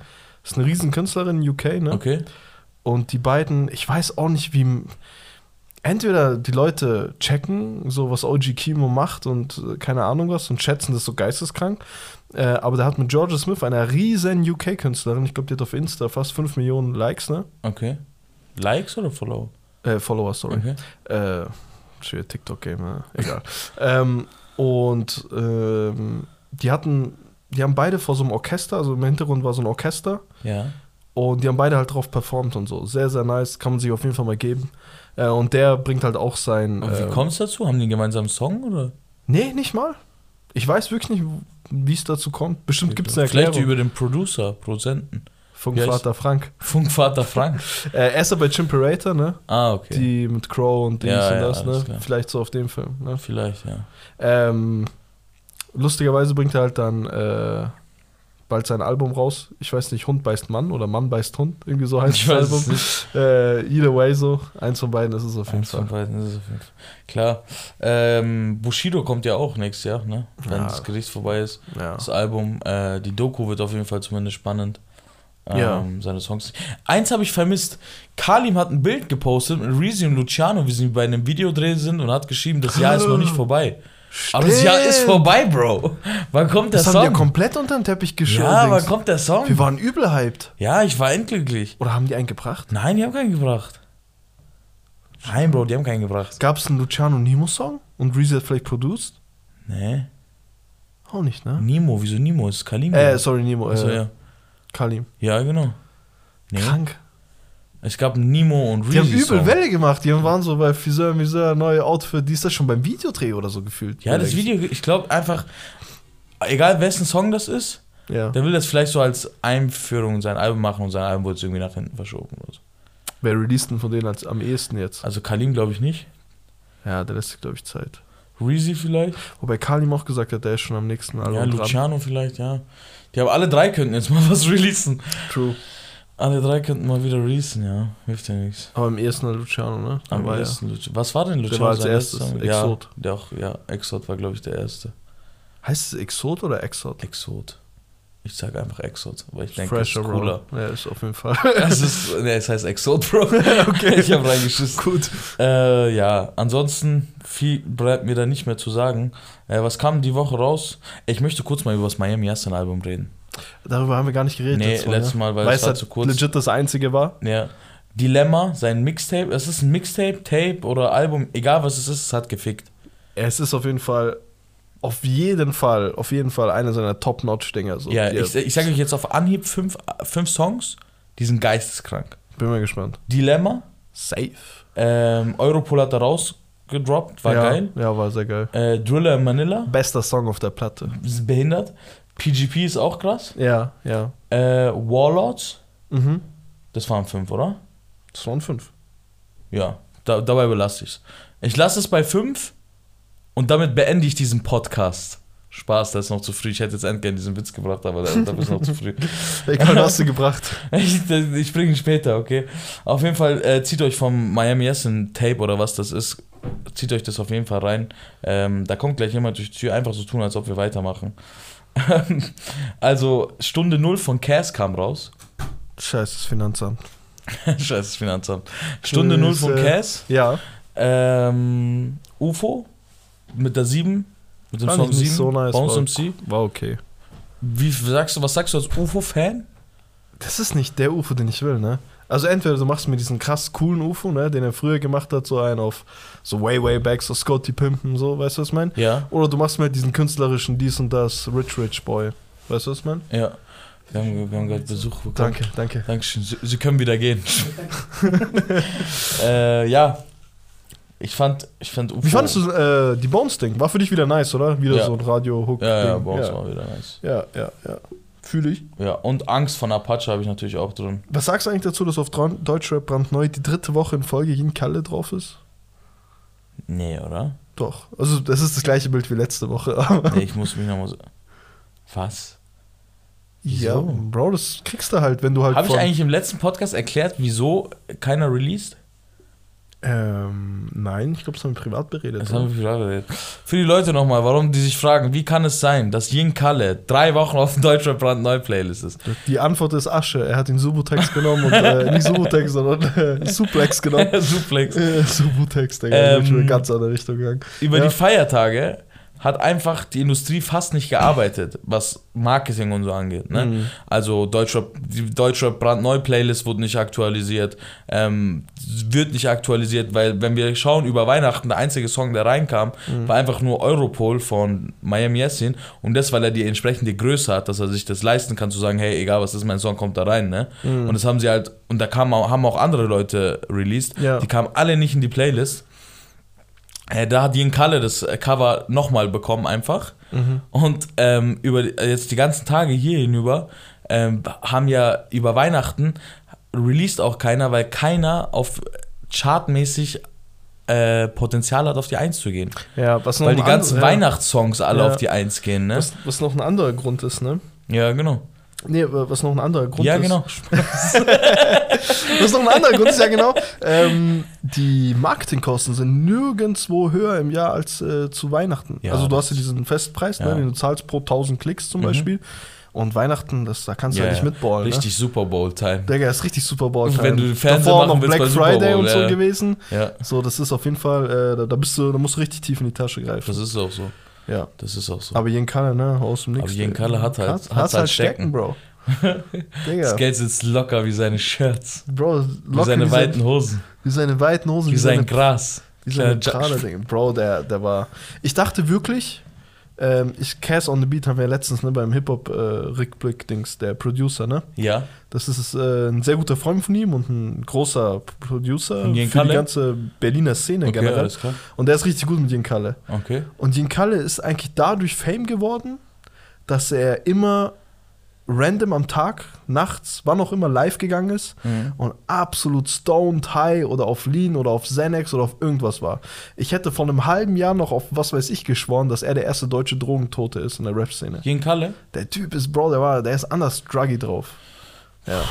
ist eine riesen Künstlerin in UK, ne? Okay. Und die beiden, ich weiß auch nicht, wie. Entweder die Leute checken, so was OG Kimo macht und äh, keine Ahnung was und schätzen das so geisteskrank. Äh, aber der hat mit Georgia Smith, einer riesen UK-Künstlerin, ich glaube, die hat auf Insta fast 5 Millionen Likes, ne? Okay. Likes oder Follow? Äh, Follower, sorry. Okay. Äh, schwer TikTok-Game, egal. <laughs> ähm, und ähm, die hatten, die haben beide vor so einem Orchester, also im Hintergrund war so ein Orchester. Ja. Und die haben beide halt drauf performt und so. Sehr, sehr nice. Kann man sich auf jeden Fall mal geben. Äh, und der bringt halt auch sein. Und wie äh, kommt es dazu? Haben die einen gemeinsamen Song oder? Nee, nicht mal. Ich weiß wirklich nicht, wie es dazu kommt. Bestimmt gibt es eine Vielleicht Erklärung. über den Producer, Produzenten. Funkvater Frank. Funkvater Frank. <laughs> Äh, er ist ja bei Chimperator, ne? Ah, okay. Die mit Crow und Dings Ja, und ja, das, ne? klar. Vielleicht so auf dem Film, ne? Vielleicht, ja. Ähm, lustigerweise bringt er halt dann äh, bald sein Album raus. Ich weiß nicht, Hund beißt Mann oder Mann beißt Hund. Irgendwie so heißt Ich das weiß Album. es nicht. Äh, either way so. Eins von beiden ist es auf jeden Eins von Fall. beiden ist es auf jeden Fall. Klar. Ähm, Bushido kommt ja auch nächstes Jahr, ne? Wenn Ja. das Gericht vorbei ist. Ja. Das Album, äh, die Doku wird auf jeden Fall zumindest spannend. Ähm, Ja. Seine Songs. Eins habe ich vermisst. Kalim hat ein Bild gepostet mit Reezy und Luciano, wie sie bei einem Videodreh sind und hat geschrieben, das Jahr ist noch nicht vorbei. Aber das Jahr ist Stimmt. vorbei, Bro. Wann kommt der Das haben die ja Song? komplett unter den Teppich geschoben. Ja, wann kommt der Song? Wir waren übel hyped. Ja, ich war endglücklich. Oder haben die einen gebracht? Nein, die haben keinen gebracht. Nein, Bro, die haben keinen gebracht. Gab es einen Luciano Nemo-Song? Und Reezy hat vielleicht produced? Nee. Auch nicht, ne? Nemo, wieso Nemo? Ist Kalim. Äh, sorry, Nemo. Äh, Achso, ja. Kalim. Ja, genau. Nee. Krank. Es gab Nemo und Reezy. Die haben übel Song. Welle gemacht. Die waren so bei Fiseur, Miseur, neue Outfit. Die ist das schon beim Videodreh oder so gefühlt. Ja, das Video, ich glaube einfach, egal wessen Song das ist, Ja. der will das vielleicht so als Einführung in sein Album machen und sein Album wurde irgendwie nach hinten verschoben oder so. Wer released denn von denen als am ehesten jetzt? Also Kalim glaube ich nicht. Ja, der lässt sich, glaube ich, Zeit. Reezy vielleicht. Wobei Kalim auch gesagt hat, der ist schon am nächsten Album Ja, dran. Luciano vielleicht, ja. Die haben alle drei könnten jetzt mal <laughs> was releasen. True. Alle drei könnten mal wieder releasen, ja. Hilft ja nichts. Aber ehesten halt Luciano, ne? Der Am ja- ersten Luci- Was war denn Luciano? war als erstes? Exot. Ja, der auch, ja, Exot war, glaube ich, der erste. Heißt es Exot oder Exot? Exot. Ich sage einfach Exot, weil ich denke, das ist cooler. Ja, ist auf jeden Fall. <laughs> Es ist, nee, es heißt Exot, Bro. <laughs> okay. Ich habe reingeschissen. Gut. Äh, ja, ansonsten viel bleibt mir da nicht mehr zu sagen. Äh, was kam die Woche raus? Ich möchte kurz mal über das Miami Yassin Album reden. Darüber haben wir gar nicht geredet. Nee, letztes letztes ne? Mal, weil weil es es war halt zu kurz. legit das einzige war. Ja. Dilemma, sein Mixtape, es ist ein Mixtape, Tape oder Album, egal was es ist, es hat gefickt. Es ist auf jeden Fall, auf jeden Fall, auf jeden Fall einer seiner Top-Notch-Dinger. So. ja, ich, ich sage euch jetzt auf Anhieb fünf, fünf Songs, die sind geisteskrank. bin mal gespannt. Dilemma, Safe. ähm, Europol hat da rausgedroppt, war ja, geil. Ja, war sehr geil. Äh, Driller in Manila, Bester Song auf der Platte. ist behindert. PGP ist auch krass. Ja, ja. Äh, Warlords, Mhm. das waren fünf, oder? Das waren fünf. Ja, da, dabei belasse ich es. Ich lasse es bei 5 und damit beende ich diesen Podcast. Spaß, das ist noch zu früh. Ich hätte jetzt endgern diesen Witz gebracht, aber da, ist noch zu früh. <laughs> Egal, hast du gebracht. <laughs> Ich, ich bringe ihn später, okay? Auf jeden Fall äh, zieht euch vom Miami Essen Tape oder was das ist, zieht euch das auf jeden Fall rein. Ähm, da kommt gleich jemand durch die Tür, einfach so tun, als ob wir weitermachen. <laughs> also, Stunde 0 von Cass kam raus. Scheiß, das Finanzamt. Scheiße, Finanzamt. Stunde 0 von Grüße. Cass. Ja, Ähm, UFO mit der 7, mit dem Fand Song ich nicht 7, so nice, Bones war- MC. war okay. Wie sagst du, was sagst du als UFO-Fan? Das ist nicht der UFO, den ich will, ne? Also entweder du machst mir diesen krass coolen UFO, ne, den er früher gemacht hat, so einen auf so way, way back, so Scotty Pimpen, so, weißt du, was ich meine? Ja, Oder du machst mir halt diesen künstlerischen dies und das, Rich Rich Boy. Weißt du, was ich meine? ja. Wir haben, wir haben gerade Besuch bekommen. Danke, danke. Dankeschön. Sie, Sie können wieder gehen. <laughs> äh, ja. Ich fand, ich fand UFO. Wie fandest du äh, die Bones-Ding? War für dich wieder nice, oder? Wieder Ja. so ein Radio-Hook. Ja, ja, uns ja. war wieder nice. ja, ja, ja. Fühle ich. Ja, und Angst von Apache habe ich natürlich auch drin. Was sagst du eigentlich dazu, dass auf Deutschrap brandneu die dritte Woche in Folge Yin Kalle drauf ist? Nee, oder? Doch. Also, das ist das gleiche Bild wie letzte Woche. <laughs> Nee, ich muss mich nochmal so. Was? ja, Wieso? Bro, das kriegst du halt, wenn du halt. Habe ich eigentlich im letzten Podcast erklärt, wieso keiner released? Ähm, nein, ich glaube, das haben wir privat beredet. Das oder? haben wir viel geredet. Für die Leute nochmal, warum die sich fragen, wie kann es sein, dass Yin Kalle drei Wochen auf dem Deutschrap brandneu Playlist ist? Die Antwort ist Asche. Er hat den Subutex genommen und äh, nicht Subutex, <laughs> sondern äh, Suplex genommen. <laughs> Suplex. Äh, Subutex, Digga. Ähm, Ähm, schon in eine ganz andere Richtung gegangen. Über Ja. die Feiertage hat einfach die Industrie fast nicht gearbeitet, was Marketing und so angeht. Ne? Mhm. Also Deutschrap, die Deutschrap brandneu Playlist wurde nicht aktualisiert, ähm, wird nicht aktualisiert, weil wenn wir schauen über Weihnachten, der einzige Song, der reinkam, Mhm. war einfach nur Europol von Miami Yassin und das, weil er die entsprechende Größe hat, dass er sich das leisten kann zu sagen, hey, egal was ist, mein Song kommt da rein, ne? Mhm. Und das haben sie halt, und da auch, haben auch andere Leute released, Ja. die kamen alle nicht in die Playlist. Äh, da hat Jen Kalle das äh, Cover nochmal bekommen einfach. Mhm. Und ähm, über die- jetzt die ganzen Tage hier hinüber ähm, haben ja über Weihnachten released auch keiner, weil keiner auf chartmäßig äh, Potenzial hat, auf die Eins zu gehen. Ja, was noch Weil die ganzen ja. Weihnachtssongs alle Ja. auf die Eins gehen, ne? Was, was noch ein anderer Grund ist, ne? Ja, genau. Nee, was noch ein anderer Grund ja, ist. genau. <laughs> Was noch ein anderer Grund ist, ja genau. Ähm, die Marketingkosten sind nirgendwo höher im Jahr als äh, zu Weihnachten. Ja, also du hast ja diesen Festpreis, ja. ne, den du zahlst pro 1000 Klicks zum Mhm. Beispiel. Und Weihnachten, das, da kannst du Ja, ja nicht ja. mitballen. Richtig Super Bowl-Time. Ne? Digga, ist richtig Super Bowl. Wenn du Fernseher Davor machen noch willst Black Friday Bowl, und so ja. gewesen. Ja, So, das ist auf jeden Fall, äh, da, da bist du, da musst du richtig tief in die Tasche greifen. das ist auch so. Ja. Das ist auch so. Aber Jen Kalle, ne, aus dem Nix. Aber Jen Kalle hat halt- hat, hat's halt halt stecken, stecken. Bro. <laughs> Digga, Das Geld sitzt locker wie seine Shirts. Bro, Wie locker seine wie, weiten sein, Hosen. wie seine weiten Hosen, Wie sein Gras. Wie so eine Kleiner Trale, Ding. Bro, der, der war. Ich dachte wirklich, ähm, ich Cass on the Beat haben wir ja letztens ne, beim Hip-Hop-Rückblick-Dings, der Producer, ne? Ja. Das ist äh, ein sehr guter Freund von ihm und ein großer Producer für die Kalle? ganze Berliner Szene Okay, generell. alles klar. Und der ist richtig gut mit Kalle. Okay. Und Kalle ist eigentlich dadurch Fame geworden, dass er immer random am Tag, nachts, wann auch immer live gegangen ist Mhm. und absolut stoned, high oder auf Lean oder auf Xanax oder auf irgendwas war. Ich hätte vor einem halben Jahr noch auf was weiß ich geschworen, dass er der erste deutsche Drogentote ist in der Rap-Szene. Jen Kalle? Der Typ ist, Bro, der war, der ist anders druggy drauf. Ja.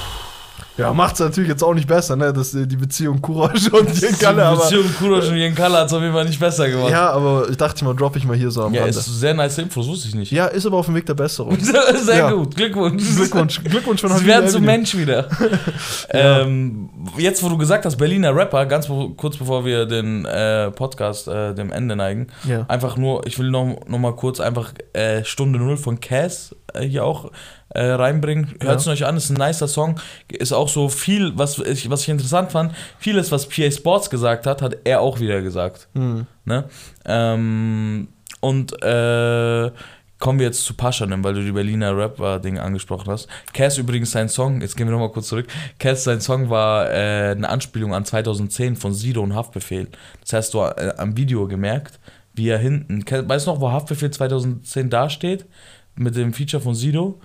Ja, macht's natürlich jetzt auch nicht besser, ne? Das, die Beziehung Kurosch und Jen <laughs> Kalle, Die. Beziehung Kurosch und Jen Kalle hat es auf jeden Fall nicht besser gemacht. Ja, aber ich dachte mal, droppe ich mal hier so am Ja, Rande. ist sehr nice Infos, wusste ich nicht. Ja, ist aber auf dem Weg der Besserung. <laughs> Sehr Ja. gut, Glückwunsch. Glückwunsch, Glückwunsch von Sie werden zum. Mensch wieder. <laughs> ähm, jetzt, wo du gesagt hast, Berliner Rapper, ganz kurz bevor wir den äh, Podcast äh, dem Ende neigen, Ja. einfach nur, ich will noch, noch mal kurz einfach äh, Stunde Null von Cass äh, hier auch äh, reinbringen. Hört es euch an, ist ein nicer Song. Ist auch so viel, was ich, was ich interessant fand, vieles, was PA Sports gesagt hat, hat er auch wieder gesagt. Hm. Ne? Ähm, und äh, kommen wir jetzt zu Paschanim, weil du die Berliner Rapper-Ding angesprochen hast. Cass übrigens sein Song, jetzt gehen wir nochmal kurz zurück. Cass sein Song war äh, eine Anspielung an 2010 von Sido und Haftbefehl. Das heißt, du äh, am Video gemerkt, wie er hinten, weißt du noch, wo Haftbefehl 2010 dasteht? Mit dem Feature von Sido?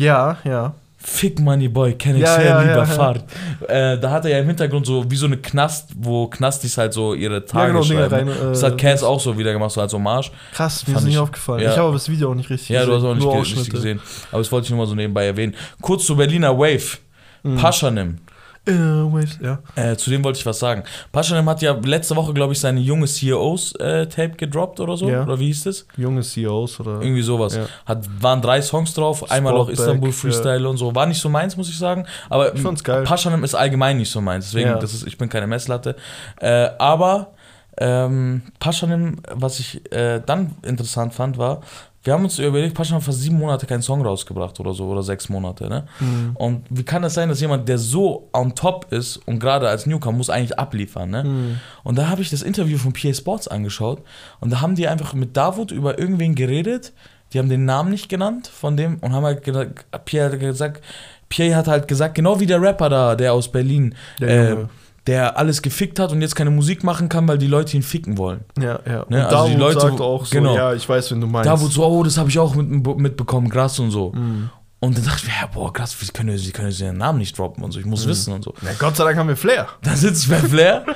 Ja, ja. Fick Money Boy, kenn ich Ja, sehr ja, lieber ja, ja. Fahrt. Äh, da hat er ja im Hintergrund so wie so eine Knast, wo Knastis halt so ihre Tage genau, Dinge schreiben. rein, äh, das hat Cass auch so wieder gemacht, so als Hommage. Krass, mir Fand ist nicht ich- aufgefallen. ja. Ich habe aber das Video auch nicht richtig Ja, du hast auch nicht, ge nicht gesehen. Aber das wollte ich nur mal so nebenbei erwähnen. Kurz zu Berliner Wave. Mhm. Paschanim. Äh, Waves, ja. Äh, zu dem wollte ich was sagen. Paschanim hat ja letzte Woche, glaube ich, seine junge CEOs-Tape gedroppt oder so. Ja. Oder wie hieß das? Junge CEOs oder. Irgendwie sowas. Ja. Hat, waren drei Songs drauf, einmal auch Istanbul ja. Freestyle und so. War nicht so meins, muss ich sagen. Aber Ich fand's geil. Paschanim ist allgemein nicht so meins. Deswegen, Ja. das ist, ich bin keine Messlatte. Äh, aber ähm, Paschanim, was ich äh, dann interessant fand, war, wir haben uns überlegt, Paschanim hat fast sieben Monate keinen Song rausgebracht oder so, oder sechs Monate, ne? Mhm. Und wie kann das sein, dass jemand, der so on top ist und gerade als Newcomer muss eigentlich abliefern, ne? Mhm. Und da habe ich das Interview von PA Sports angeschaut und da haben die einfach mit Davut über irgendwen geredet. Die haben den Namen nicht genannt von dem und haben halt gesagt, Pierre hat gesagt, Pierre hat halt gesagt, genau wie der Rapper da, der aus Berlin, Der äh. Der alles gefickt hat und jetzt keine Musik machen kann, weil die Leute ihn ficken wollen. Ja, ja. Ne, also die Davut Leute- sagt auch so, genau. ja, ich weiß, wenn du meinst. Davut so, oh, das habe ich auch mit, mitbekommen, krass und so. Mhm. Und dann dachte ich mir, ja, boah, krass, wie können sie können ihren Namen nicht droppen und so, ich muss Mhm. wissen und so. Na, Gott sei Dank haben wir Flair. Da sitze ich bei Flair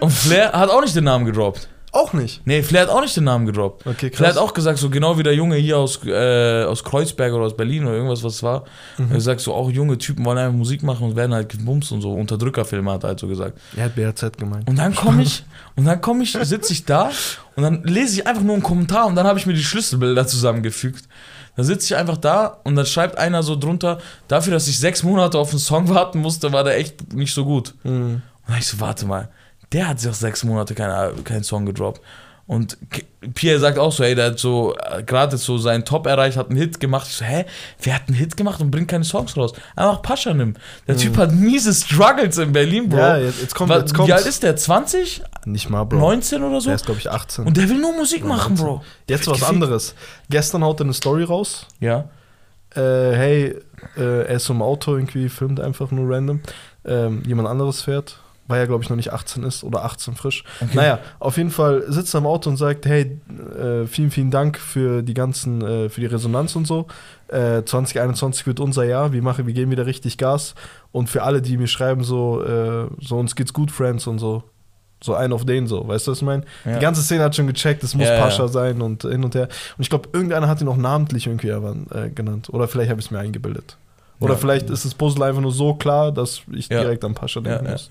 und Flair hat auch nicht den Namen gedroppt. Auch nicht. Nee, Flair hat auch nicht den Namen gedroppt. Okay, Flair krass. hat auch gesagt, so genau wie der Junge hier aus, äh, aus Kreuzberg oder aus Berlin oder irgendwas, was es war. Mhm. Er hat gesagt, so auch junge Typen wollen einfach Musik machen und werden halt gebumst und so. Unterdrückerfilme hat er halt so gesagt. Er hat BRZ gemeint. Und dann komme ich, und dann komme ich, sitze ich da und dann lese ich einfach nur einen Kommentar und dann habe ich mir die Schlüsselbilder zusammengefügt. Dann sitze ich einfach da und dann schreibt einer so drunter, dafür, dass ich sechs Monate auf einen Song <laughs> warten musste, war der echt nicht so gut. Mhm. Und dann ich so, warte mal, der hat sich auch sechs Monate keinen keinen Song gedroppt. Und Pierre sagt auch so, ey, der hat so äh, gerade so seinen Top erreicht, hat einen Hit gemacht. Ich so, hä, wer hat einen Hit gemacht und bringt keine Songs raus? Einfach Paschanim. Der Typ hat miese Struggles in Berlin, Bro. Mhm. Ja, jetzt, jetzt kommt, Wa- jetzt Wie alt ist der? 20? Nicht mal, Bro. 19 oder so? Der ist, glaube ich, 18. Und der will nur Musik machen, Bro. Jetzt was Gefickt. anderes. Gestern haut er eine Story raus. Ja. Äh, hey, äh, er ist so im Auto irgendwie, filmt einfach nur random. Ähm, jemand anderes fährt, weil er, glaube ich, noch nicht 18 ist oder 18 frisch. Okay. Naja, auf jeden Fall sitzt er im Auto und sagt, hey, äh, vielen, vielen Dank für die ganzen, äh, für die Resonanz und so. Äh, 2021 wird unser Jahr, wir machen, wir geben wieder richtig Gas. Und für alle, die mir schreiben, so, äh, so uns geht's gut, Friends und so. So ein auf den so, weißt du, was ich meine? Ja. Die ganze Szene hat schon gecheckt, es muss Ja, ja. Pascha sein und hin und her. Und ich glaube, irgendeiner hat ihn auch namentlich irgendwie äh, genannt. Oder vielleicht habe ich es mir eingebildet. Oder Ja. vielleicht ist das Puzzle einfach nur so klar, dass ich Ja. direkt an Pascha Ja, denken ja, muss.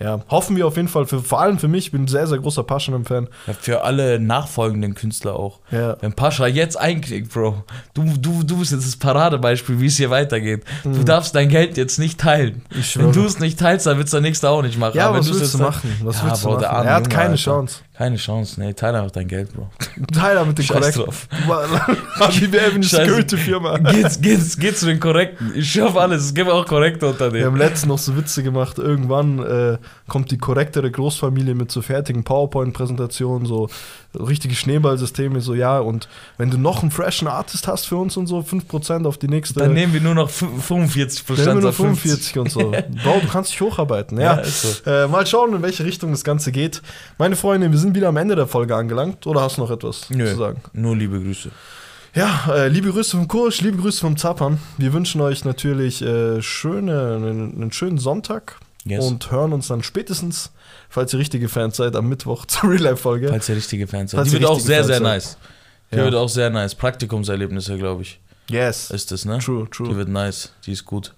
Ja. hoffen wir auf jeden Fall, für, vor allem für mich, ich bin ein sehr, sehr großer Paschanem-Fan. Ja, für alle nachfolgenden Künstler auch. Ja. Wenn Pascha jetzt einklickt, Bro, du, du, du bist jetzt das Paradebeispiel, wie es hier weitergeht. Du darfst dein Geld jetzt nicht teilen. Mhm. Ich Wenn du es nicht teilst, dann wird es der Nächste auch nicht machen. Ja, Aber was wenn willst du jetzt machen? Was Ja, willst du Bro, machen? Er hat keine Alter. Chance. Keine Chance, nee, teile einfach dein Geld, Bro. <laughs> Tyler mit den Scheiß korrekten. drauf. <laughs> Habibi Avenue Scheiße. Security Firma. Geht's, <laughs> geht's, geht's zu den Korrekten. Ich schaffe alles, es gibt auch Korrekte unter Wir haben letztens noch so Witze gemacht. Irgendwann äh, kommt die korrektere Großfamilie mit so fertigen PowerPoint-Präsentationen, so richtige Schneeballsysteme, so ja. Und wenn du noch einen freshen Artist hast für uns und so, 5% auf die nächste. Dann nehmen wir nur noch fün- 45 Dann nehmen wir nur statt 50. 45 und so. <laughs> Bro, du kannst dich hocharbeiten. Ja, Ja, so. Äh, mal schauen, in welche Richtung das Ganze geht. Meine Freunde, wir sind wieder am Ende der Folge angelangt. Oder hast du noch etwas Nö, zu sagen? nur liebe Grüße. Ja, äh, liebe Grüße vom Kursch, liebe Grüße vom Zappern. Wir wünschen euch natürlich äh, schöne, einen, einen schönen Sonntag Yes. und hören uns dann spätestens, falls ihr richtige Fans seid, am Mittwoch <laughs> zur Real-Life-Folge. Falls ihr richtige Fans seid. Falls Die wird auch sehr, Fans sehr seid. nice. Die Ja. wird auch sehr nice. Praktikumserlebnisse, glaube ich, Yes. ist das, ne? True, Die true. wird nice. Die ist gut.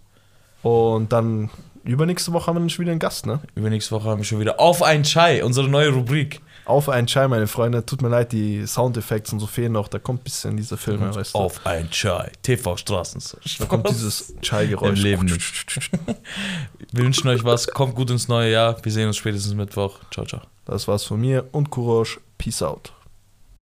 Und dann übernächste Woche haben wir dann schon wieder einen Gast, ne? Übernächste Woche haben wir schon wieder auf ein Chai, unsere neue Rubrik. Auf einen Chai, meine Freunde. Tut mir leid, die Soundeffekte und so fehlen noch. Da kommt ein bisschen diese Filme, weißt du. Auf ein Chai. TV Straßen. Da kommt dieses Chai-Geräusch. Im Leben nicht. <laughs> Wir wünschen euch was. Kommt gut ins neue Jahr. Wir sehen uns spätestens Mittwoch. Ciao, ciao. Das war's von mir und Kurosch. Peace out.